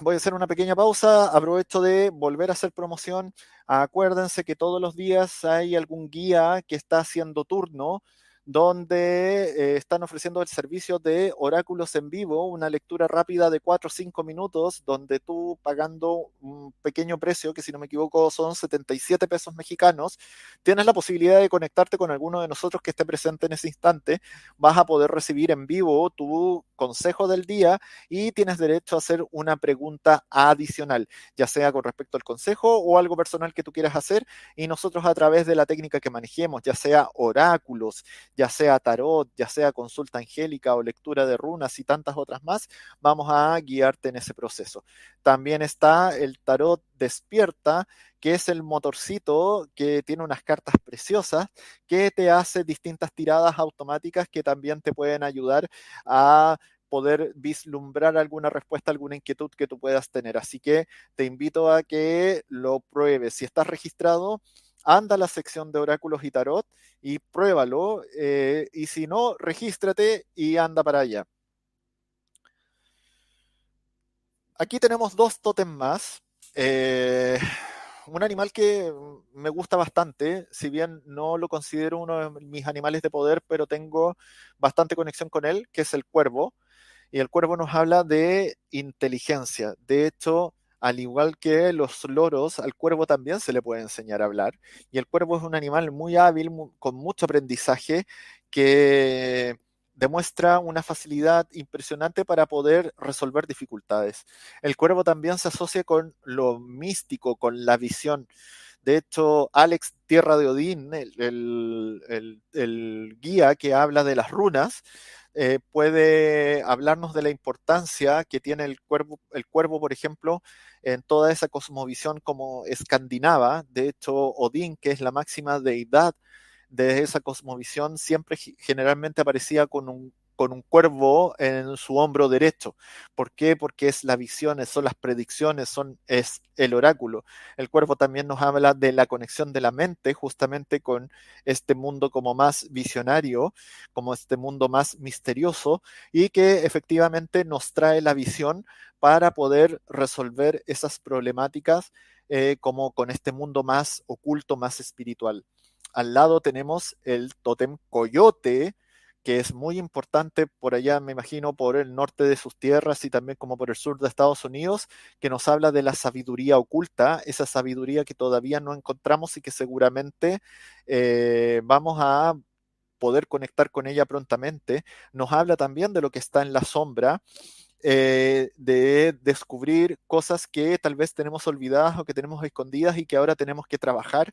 voy a hacer una pequeña pausa. Aprovecho de volver a hacer promoción. Acuérdense que todos los días hay algún guía que está haciendo turno donde eh, están ofreciendo el servicio de oráculos en vivo, una lectura rápida de 4 o 5 minutos, donde tú pagando un pequeño precio, que si no me equivoco son 77 pesos mexicanos, tienes la posibilidad de conectarte con alguno de nosotros que esté presente en ese instante, vas a poder recibir en vivo tu consejo del día y tienes derecho a hacer una pregunta adicional, ya sea con respecto al consejo o algo personal que tú quieras hacer y nosotros a través de la técnica que manejemos, ya sea oráculos, ya sea tarot, ya sea consulta angélica o lectura de runas y tantas otras más, vamos a guiarte en ese proceso. También está el tarot despierta, que es el motorcito que tiene unas cartas preciosas que te hace distintas tiradas automáticas que también te pueden ayudar a poder vislumbrar alguna respuesta, alguna inquietud que tú puedas tener. Así que te invito a que lo pruebes. Si estás registrado, anda a la sección de oráculos y tarot y pruébalo. Eh, y si no, regístrate y anda para allá. Aquí tenemos dos totem más. Eh, un animal que me gusta bastante, si bien no lo considero uno de mis animales de poder, pero tengo bastante conexión con él, que es el cuervo. Y el cuervo nos habla de inteligencia. De hecho, al igual que los loros, al cuervo también se le puede enseñar a hablar. Y el cuervo es un animal muy hábil, con mucho aprendizaje, que demuestra una facilidad impresionante para poder resolver dificultades. El cuervo también se asocia con lo místico, con la visión. De hecho, Alex Tierra de Odín, el, guía que habla de las runas, eh, puede hablarnos de la importancia que tiene el cuervo, el cuervo, por ejemplo, en toda esa cosmovisión como escandinava. De hecho, Odín, que es la máxima deidad de esa cosmovisión, siempre generalmente aparecía con un con un cuervo en su hombro derecho. ¿Por qué? Porque es la visión, son las predicciones, son, es el oráculo. El cuervo también nos habla de la conexión de la mente justamente con este mundo como más visionario, como este mundo más misterioso y que efectivamente nos trae la visión para poder resolver esas problemáticas eh, como con este mundo más oculto, más espiritual. Al lado tenemos el tótem coyote, que es muy importante por allá, me imagino, por el norte de sus tierras y también como por el sur de Estados Unidos, que nos habla de la sabiduría oculta, esa sabiduría que todavía no encontramos y que seguramente eh, vamos a poder conectar con ella prontamente. Nos habla también de lo que está en la sombra. Eh, de descubrir cosas que tal vez tenemos olvidadas o que tenemos escondidas y que ahora tenemos que trabajar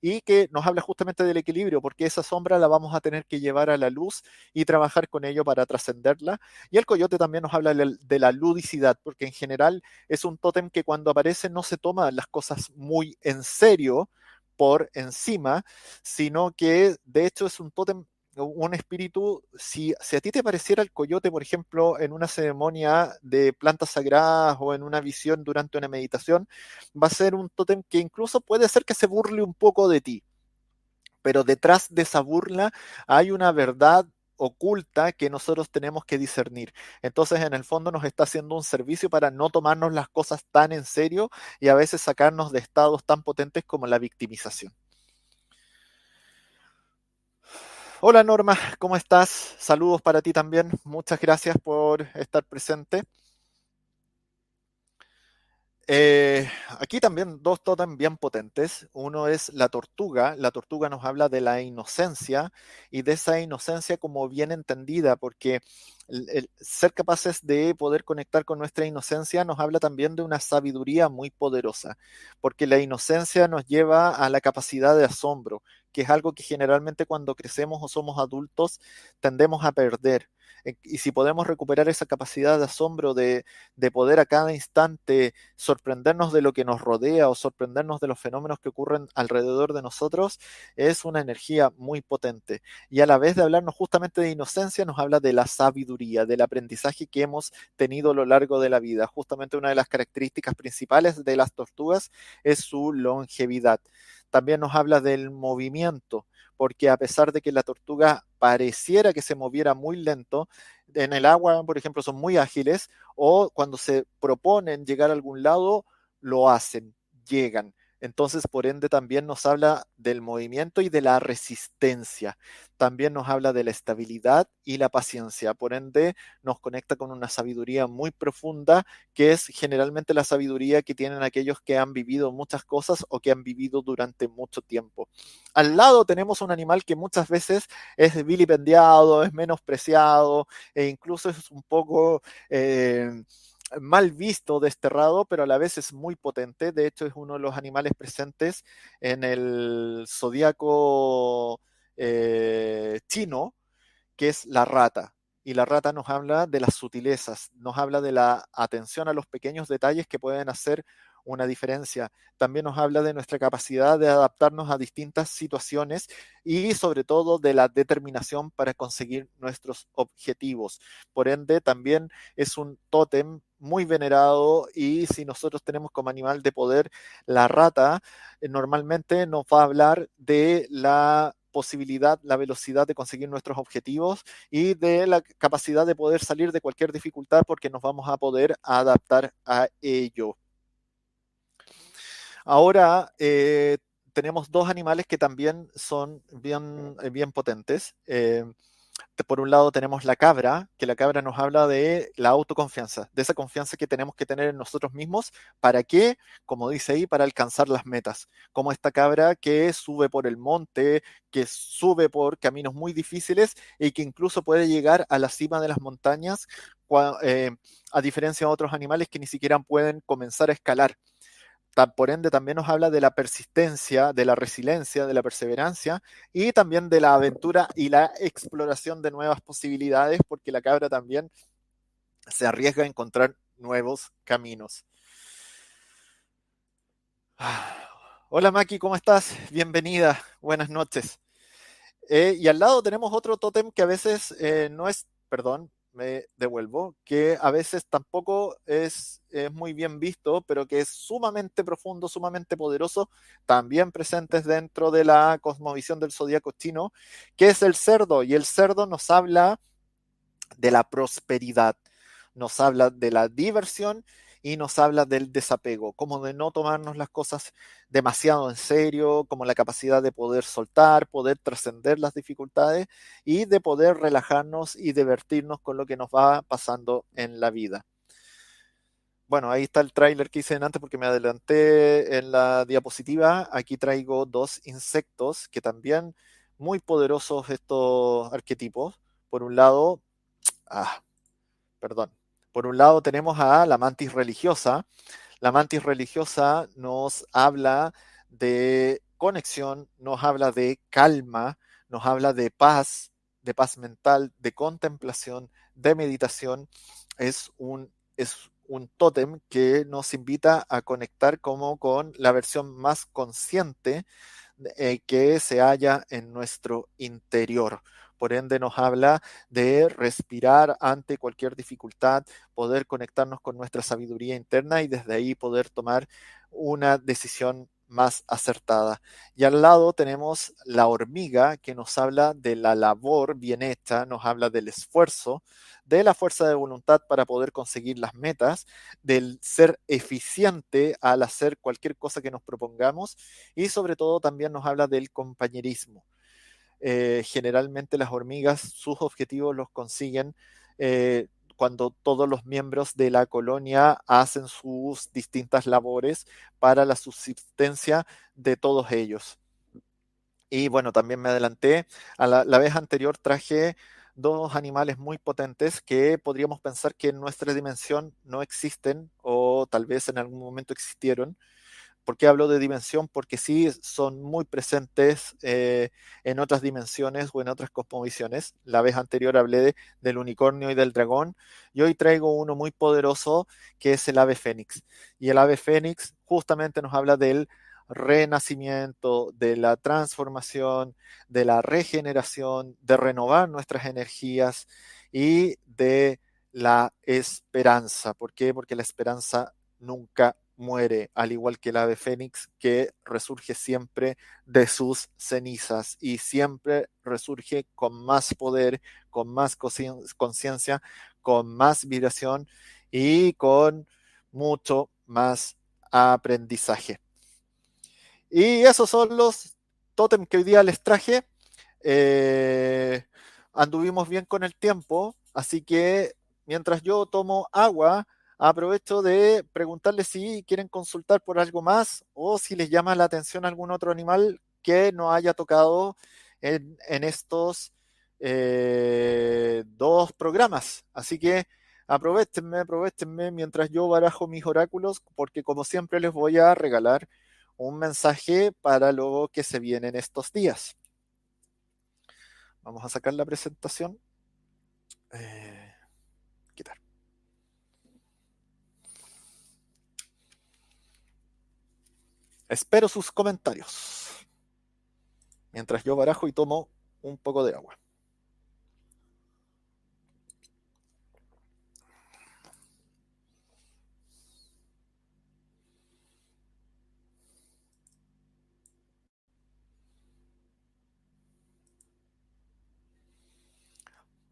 y que nos habla justamente del equilibrio, porque esa sombra la vamos a tener que llevar a la luz y trabajar con ello para trascenderla. Y el coyote también nos habla de la ludicidad, porque en general es un tótem que cuando aparece no se toma las cosas muy en serio por encima, sino que de hecho es un tótem un espíritu, si, si, a ti te pareciera el coyote, por ejemplo, en una ceremonia de plantas sagradas o en una visión durante una meditación, va a ser un tótem que incluso puede ser que se burle un poco de ti. Pero detrás de esa burla hay una verdad oculta que nosotros tenemos que discernir. Entonces, en el fondo nos está haciendo un servicio para no tomarnos las cosas tan en serio y a veces sacarnos de estados tan potentes como la victimización. Hola Norma, ¿cómo estás? Saludos para ti también. Muchas gracias por estar presente. Eh, aquí también dos totem bien potentes. Uno es la tortuga. La tortuga nos habla de la inocencia y de esa inocencia como bien entendida, porque ser capaces de poder conectar con nuestra inocencia nos habla también de una sabiduría muy poderosa, porque la inocencia nos lleva a la capacidad de asombro, que es algo que generalmente cuando crecemos o somos adultos tendemos a perder. Eh, y si podemos recuperar esa capacidad de asombro, de, poder a cada instante sorprendernos de lo que nos rodea o sorprendernos de los fenómenos que ocurren alrededor de nosotros, es una energía muy potente. Y a la vez de hablarnos justamente de inocencia, nos habla de la sabiduría, del aprendizaje que hemos tenido a lo largo de la vida. Justamente una de las características principales de las tortugas es su longevidad. También nos habla del movimiento porque a pesar de que la tortuga pareciera que se moviera muy lento, en el agua, por ejemplo, son muy ágiles o cuando se proponen llegar a algún lado, lo hacen, llegan. Entonces, por ende, también nos habla del movimiento y de la resistencia. También nos habla de la estabilidad y la paciencia. Por ende, nos conecta con una sabiduría muy profunda, que es generalmente la sabiduría que tienen aquellos que han vivido muchas cosas o que han vivido durante mucho tiempo. Al lado tenemos un animal que muchas veces es vilipendiado, es menospreciado e incluso es un poco... Eh, mal visto, desterrado, pero a la vez es muy potente. De hecho, es uno de los animales presentes en el zodiaco eh, chino, que es la rata. Y la rata nos habla de las sutilezas, nos habla de la atención a los pequeños detalles que pueden hacer una diferencia. También nos habla de nuestra capacidad de adaptarnos a distintas situaciones y sobre todo de la determinación para conseguir nuestros objetivos. Por ende, también es un tótem muy venerado y si nosotros tenemos como animal de poder la rata, eh, normalmente nos va a hablar de la posibilidad, la velocidad de conseguir nuestros objetivos y de la capacidad de poder salir de cualquier dificultad porque nos vamos a poder adaptar a ello. Ahora eh, tenemos dos animales que también son bien, eh, bien potentes por un lado tenemos la cabra, que la cabra nos habla de la autoconfianza, de esa confianza que tenemos que tener en nosotros mismos. ¿Para qué? Como dice ahí, para alcanzar las metas. Como esta cabra que sube por el monte, que sube por caminos muy difíciles y que incluso puede llegar a la cima de las montañas, eh, a diferencia de otros animales que ni siquiera pueden comenzar a escalar por ende también nos habla de la persistencia, de la resiliencia, de la perseverancia y también de la aventura y la exploración de nuevas posibilidades, porque la cabra también se arriesga a encontrar nuevos caminos. Hola Maki, ¿cómo estás? Bienvenida, buenas noches. Eh, y al lado tenemos otro tótem que a veces eh, no es, perdón, me devuelvo, que a veces tampoco es, muy bien visto, pero que es sumamente profundo, sumamente poderoso, también presentes dentro de la cosmovisión del zodíaco chino, que es el cerdo. Y el cerdo nos habla de la prosperidad, nos habla de la diversión y nos habla del desapego, como de no tomarnos las cosas demasiado en serio, como la capacidad de poder soltar, poder trascender las dificultades y de poder relajarnos y divertirnos con lo que nos va pasando en la vida. Bueno, ahí está el tráiler que hice antes porque me adelanté en la diapositiva. Aquí traigo dos insectos que también muy poderosos estos arquetipos. Por un lado, ah, perdón, por un lado tenemos a la mantis religiosa. La mantis religiosa nos habla de conexión, nos habla de calma, nos habla de paz, de paz mental, de contemplación, de meditación. Es un, es un tótem que nos invita a conectar como con la versión más consciente eh, que se halla en nuestro interior. Por ende nos habla de respirar ante cualquier dificultad, poder conectarnos con nuestra sabiduría interna y desde ahí poder tomar una decisión más acertada. Y al lado tenemos la hormiga que nos habla de la labor bien hecha, nos habla del esfuerzo, de la fuerza de voluntad para poder conseguir las metas, del ser eficiente al hacer cualquier cosa que nos propongamos y sobre todo también nos habla del compañerismo. Eh, generalmente las hormigas sus objetivos los consiguen eh, cuando todos los miembros de la colonia hacen sus distintas labores para la subsistencia de todos ellos. Y bueno, también me adelanté. A la, la vez anterior traje dos animales muy potentes que podríamos pensar que en nuestra dimensión no existen o tal vez en algún momento existieron. ¿Por qué hablo de dimensión? Porque sí son muy presentes eh, en otras dimensiones o en otras cosmovisiones. La vez anterior hablé del unicornio y del dragón y hoy traigo uno muy poderoso que es el ave fénix. Y el ave fénix justamente nos habla del renacimiento, de la transformación, de la regeneración, de renovar nuestras energías y de la esperanza. ¿Por qué? Porque la esperanza nunca muere, al igual que el ave fénix, que resurge siempre de sus cenizas y siempre resurge con más poder, con más conciencia, con más vibración y con mucho más aprendizaje. Y esos son los tótem que hoy día les traje. Eh, anduvimos bien con el tiempo, así que mientras yo tomo agua, aprovecho de preguntarles si quieren consultar por algo más o si les llama la atención algún otro animal que no haya tocado en, estos eh, dos programas. Así que aprovechenme, aprovechenme mientras yo barajo mis oráculos, porque como siempre les voy a regalar un mensaje para lo que se viene en estos días. Vamos a sacar la presentación. Eh, Espero sus comentarios. Mientras yo barajo y tomo un poco de agua.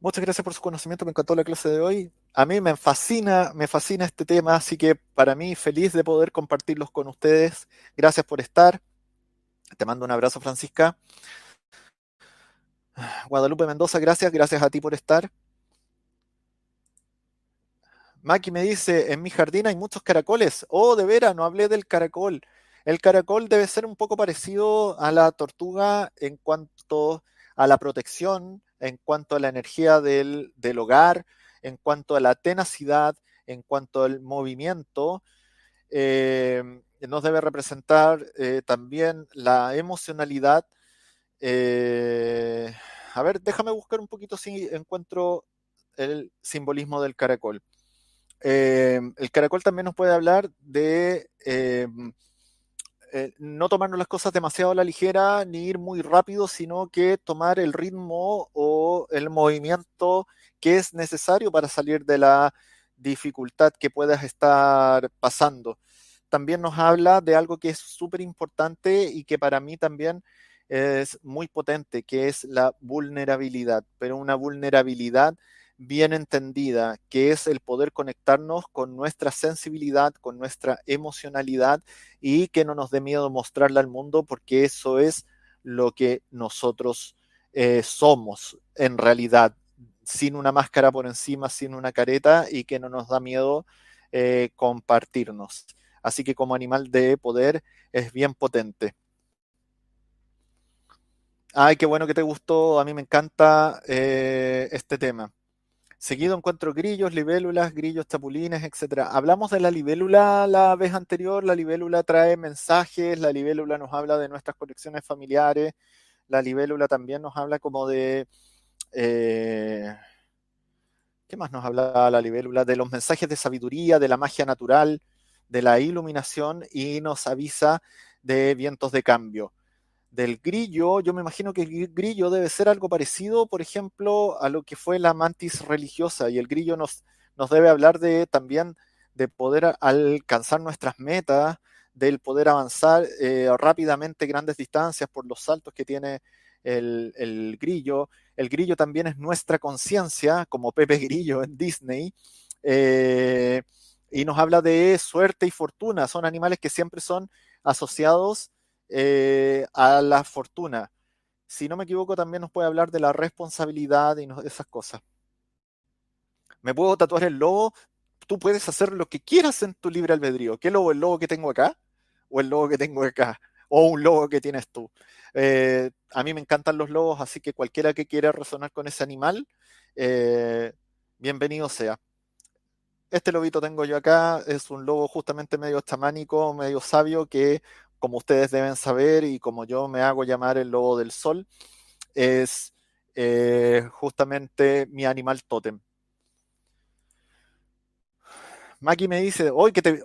Muchas gracias por su conocimiento, me encantó la clase de hoy. A mí me fascina, me fascina este tema, así que para mí feliz de poder compartirlos con ustedes. Gracias por estar. Te mando un abrazo, Francisca. Guadalupe Mendoza, gracias, gracias a ti por estar. Maki me dice, en mi jardín hay muchos caracoles. Oh, de veras, no hablé del caracol. El caracol debe ser un poco parecido a la tortuga en cuanto a la protección, en cuanto a la energía del, hogar, en cuanto a la tenacidad, en cuanto al movimiento. Eh, nos debe representar eh, también la emocionalidad. Eh, a ver, déjame buscar un poquito si encuentro el simbolismo del caracol. el caracol también nos puede hablar de eh, no tomarnos las cosas demasiado a la ligera ni ir muy rápido, sino que tomar el ritmo o el movimiento que es necesario para salir de la dificultad que puedas estar pasando. También nos habla de algo que es súper importante y que para mí también es muy potente, que es la vulnerabilidad, pero una vulnerabilidad bien entendida, que es el poder conectarnos con nuestra sensibilidad, con nuestra emocionalidad y que no nos dé miedo mostrarla al mundo porque eso es lo que nosotros eh, somos en realidad, sin una máscara por encima, sin una careta y que no nos da miedo eh, compartirnos. Así que como animal de poder es bien potente. Ay, qué bueno que te gustó. A mí me encanta eh, este tema. Seguido encuentro grillos, libélulas, grillos, chapulines, etc. Hablamos de la libélula la vez anterior. La libélula trae mensajes, la libélula nos habla de nuestras conexiones familiares, la libélula también nos habla como de... Eh, ¿Qué más nos habla la libélula? De los mensajes de sabiduría, de la magia natural, de la iluminación y nos avisa de vientos de cambio del grillo, yo me imagino que el grillo debe ser algo parecido, por ejemplo, a lo que fue la mantis religiosa, y el grillo nos, nos debe hablar de también de poder alcanzar nuestras metas, del poder avanzar eh, rápidamente grandes distancias por los saltos que tiene el, grillo. El grillo también es nuestra conciencia, como Pepe Grillo en Disney. Eh, y nos habla de suerte y fortuna. Son animales que siempre son asociados eh, a la fortuna. Si no me equivoco, también nos puede hablar de la responsabilidad y esas cosas. me puedo tatuar el lobo, tú puedes hacer lo que quieras en tu libre albedrío. ¿Qué lobo? ¿El lobo que tengo acá? ¿O el lobo que tengo acá? ¿O un lobo que tienes tú? Eh, a mí me encantan los lobos, así que cualquiera que quiera resonar con ese animal, eh, bienvenido sea. Este lobito tengo yo acá, es un lobo justamente medio chamánico, medio sabio, que como ustedes deben saber y como yo me hago llamar el lobo del sol, es eh, justamente mi animal tótem. Maki me dice, hoy que te,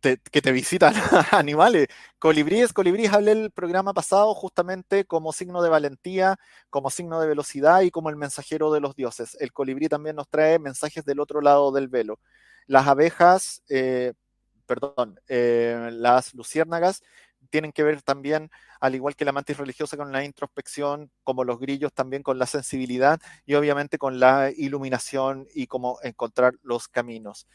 que te visitan animales. Colibríes, colibríes, hablé el programa pasado justamente como signo de valentía, como signo de velocidad y como el mensajero de los dioses. El colibrí también nos trae mensajes del otro lado del velo. Las abejas, eh, perdón, eh, las luciérnagas tienen que ver también, al igual que la mantis religiosa, con la introspección, como los grillos también con la sensibilidad y obviamente con la iluminación y cómo encontrar los caminos.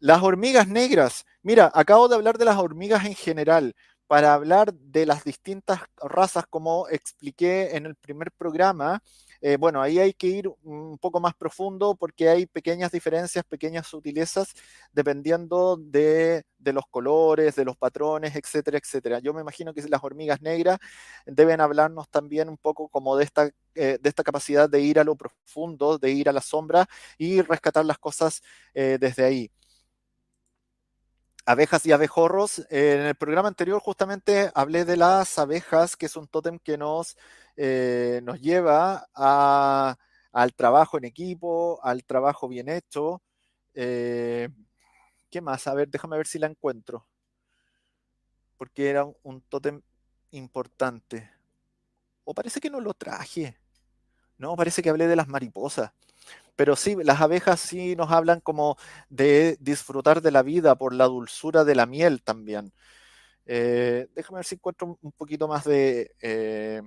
Las hormigas negras. Mira, acabo de hablar de las hormigas en general. Para hablar de las distintas razas, como expliqué en el primer programa, eh, bueno, ahí hay que ir un poco más profundo porque hay pequeñas diferencias, pequeñas sutilezas, dependiendo de, los colores, de los patrones, etcétera, etcétera. Yo me imagino que las hormigas negras deben hablarnos también un poco como de esta, eh, de esta capacidad de ir a lo profundo, de ir a la sombra y rescatar las cosas eh, desde ahí abejas y abejorros. en el programa anterior justamente hablé de las abejas, que es un tótem que nos, eh, nos lleva al trabajo en equipo, al trabajo bien hecho. Eh, ¿Qué más? A ver, déjame ver si la encuentro. Porque era un tótem importante. O parece que no lo traje. No, parece que hablé de las mariposas. Pero sí, las abejas sí nos hablan como de disfrutar de la vida por la dulzura de la miel también. Eh, déjame ver si encuentro un poquito más de... Eh,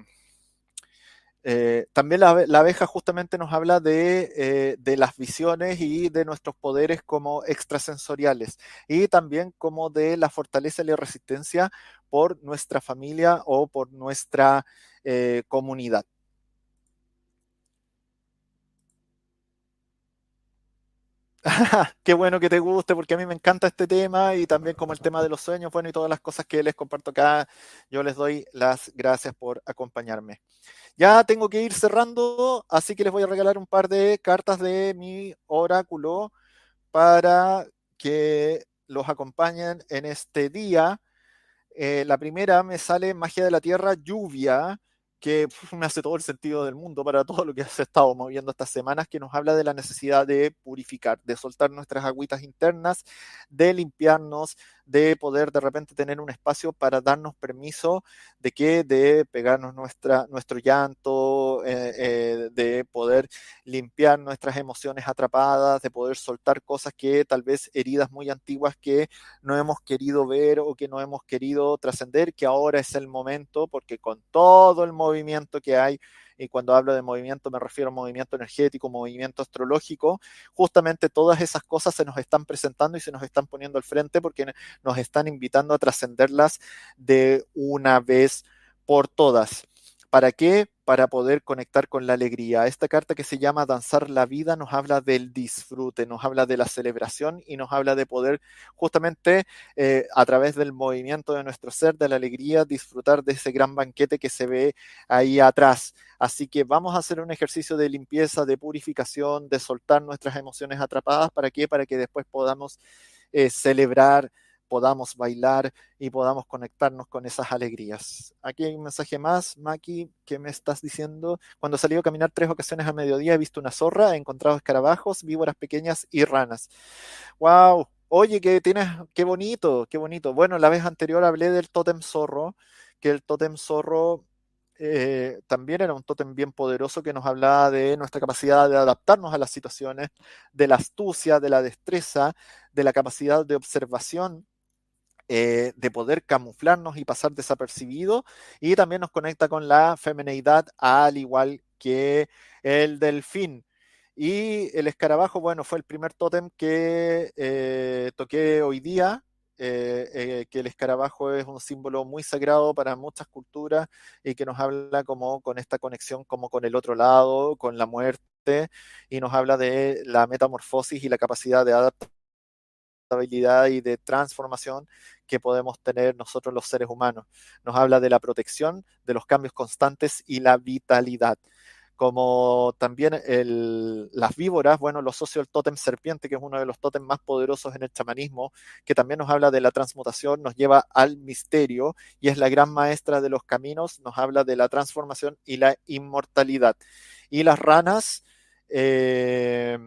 eh, también la, abeja justamente nos habla de, de, las visiones y de nuestros poderes como extrasensoriales y también como de la fortaleza y la resistencia por nuestra familia o por nuestra comunidad. Qué bueno que te guste, porque a mí me encanta este tema y también como el tema de los sueños, bueno, y todas las cosas que les comparto acá, yo les doy las gracias por acompañarme. Ya tengo que ir cerrando, así que les voy a regalar un par de cartas de mi oráculo para que los acompañen en este día. Eh, la primera me sale Magia de la Tierra, lluvia que me hace todo el sentido del mundo para todo lo que has estado moviendo estas semanas, que nos habla de la necesidad de purificar, de soltar nuestras agüitas internas, de limpiarnos, de poder de repente tener un espacio para darnos permiso de que, de pegarnos nuestra, nuestro llanto, eh, eh, de poder limpiar nuestras emociones atrapadas, de poder soltar cosas que tal vez heridas muy antiguas que no hemos querido ver o que no hemos querido trascender, que ahora es el momento, porque con todo el movimiento que hay, y cuando hablo de movimiento me refiero a movimiento energético, movimiento astrológico, justamente todas esas cosas se nos están presentando y se nos están poniendo al frente porque nos están invitando a trascenderlas de una vez por todas. ¿Para qué? Para poder conectar con la alegría. Esta carta que se llama Danzar la vida nos habla del disfrute, nos habla de la celebración y nos habla de poder justamente eh, a través del movimiento de nuestro ser, de la alegría, disfrutar de ese gran banquete que se ve ahí atrás. Así que vamos a hacer un ejercicio de limpieza, de purificación, de soltar nuestras emociones atrapadas. ¿Para qué? Para que después podamos eh, celebrar podamos bailar y podamos conectarnos con esas alegrías. Aquí hay un mensaje más, Maki, que me estás diciendo. Cuando salido a caminar tres ocasiones a mediodía he visto una zorra, he encontrado escarabajos, víboras pequeñas y ranas. ¡Wow! Oye, que tienes, qué bonito, qué bonito. Bueno, la vez anterior hablé del tótem zorro, que el tótem zorro eh, también era un tótem bien poderoso que nos hablaba de nuestra capacidad de adaptarnos a las situaciones, de la astucia, de la destreza, de la capacidad de observación eh, de poder camuflarnos y pasar desapercibido y también nos conecta con la femineidad al igual que el delfín. Y el escarabajo, bueno, fue el primer tótem que eh, toqué hoy día, eh, que el escarabajo es un símbolo muy sagrado para muchas culturas y que nos habla como con esta conexión como con el otro lado, con la muerte y nos habla de la metamorfosis y la capacidad de y de transformación que podemos tener nosotros los seres humanos. Nos habla de la protección, de los cambios constantes y la vitalidad como también las víboras, bueno, lo asocio al tótem serpiente, que es uno de los tótems más poderosos en el chamanismo, que también nos habla de la transmutación, nos lleva al misterio y es la gran maestra de los caminos, nos habla de la transformación y la inmortalidad. Y las ranas, eh,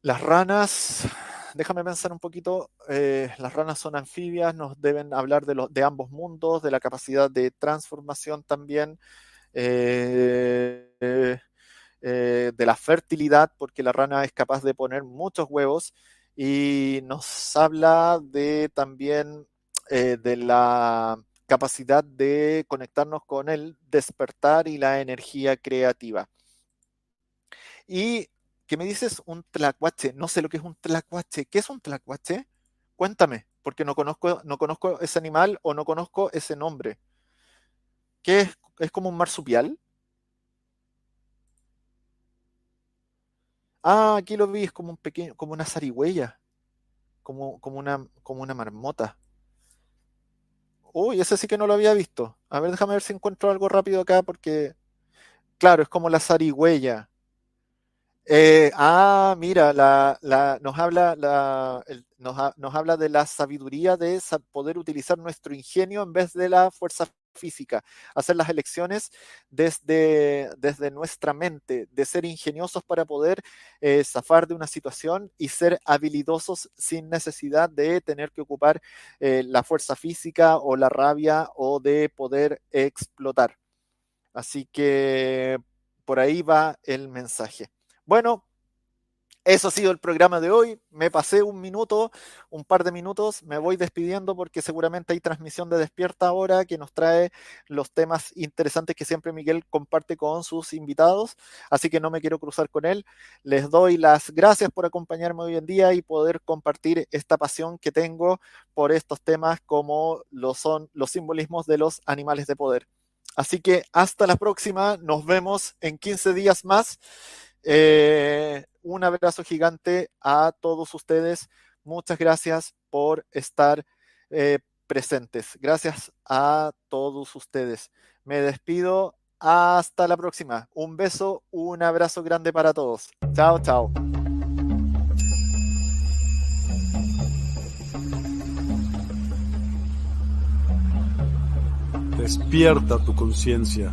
las ranas, déjame pensar un poquito, eh, las ranas son anfibias, nos deben hablar de, de ambos mundos, de la capacidad de transformación también. Eh, eh, de la fertilidad, porque la rana es capaz de poner muchos huevos, y nos habla de también de la capacidad de conectarnos con el despertar y la energía creativa. Y que me dices un tlacuache, no sé lo que es un tlacuache. ¿Qué es un tlacuache? Cuéntame, porque no conozco, no conozco ese animal o no conozco ese nombre. ¿Qué es? ¿Es como un marsupial? Ah, aquí lo vi, es como un pequeño, como una zarigüeya, como, como una, como una marmota. Uy, ese sí que no lo había visto. A ver, déjame ver si encuentro algo rápido acá, porque, claro, es como la zarigüeya. Eh, ah, mira, la, la, nos, habla, la, nos, nos, habla de la sabiduría de poder utilizar nuestro ingenio en vez de la fuerza física, hacer las elecciones desde, desde nuestra mente, de ser ingeniosos para poder eh, zafar de una situación y ser habilidosos sin necesidad de tener que ocupar eh, la fuerza física o la rabia o de poder explotar. Así que por ahí va el mensaje. Bueno, eso ha sido el programa de hoy. Me pasé un minuto, un par de minutos. Me voy despidiendo porque seguramente hay transmisión de Despierta ahora que nos trae los temas interesantes que siempre Miguel comparte con sus invitados. Así que no me quiero cruzar con él. Les doy las gracias por acompañarme hoy en día y poder compartir esta pasión que tengo por estos temas como lo son los simbolismos de los animales de poder. Así que hasta la próxima. Nos vemos en 15 días más. Eh, un abrazo gigante a todos ustedes. Muchas gracias por estar eh, presentes. Gracias a todos ustedes. Me despido. Hasta la próxima. Un beso, un abrazo grande para todos. Chao, chao. Despierta tu conciencia.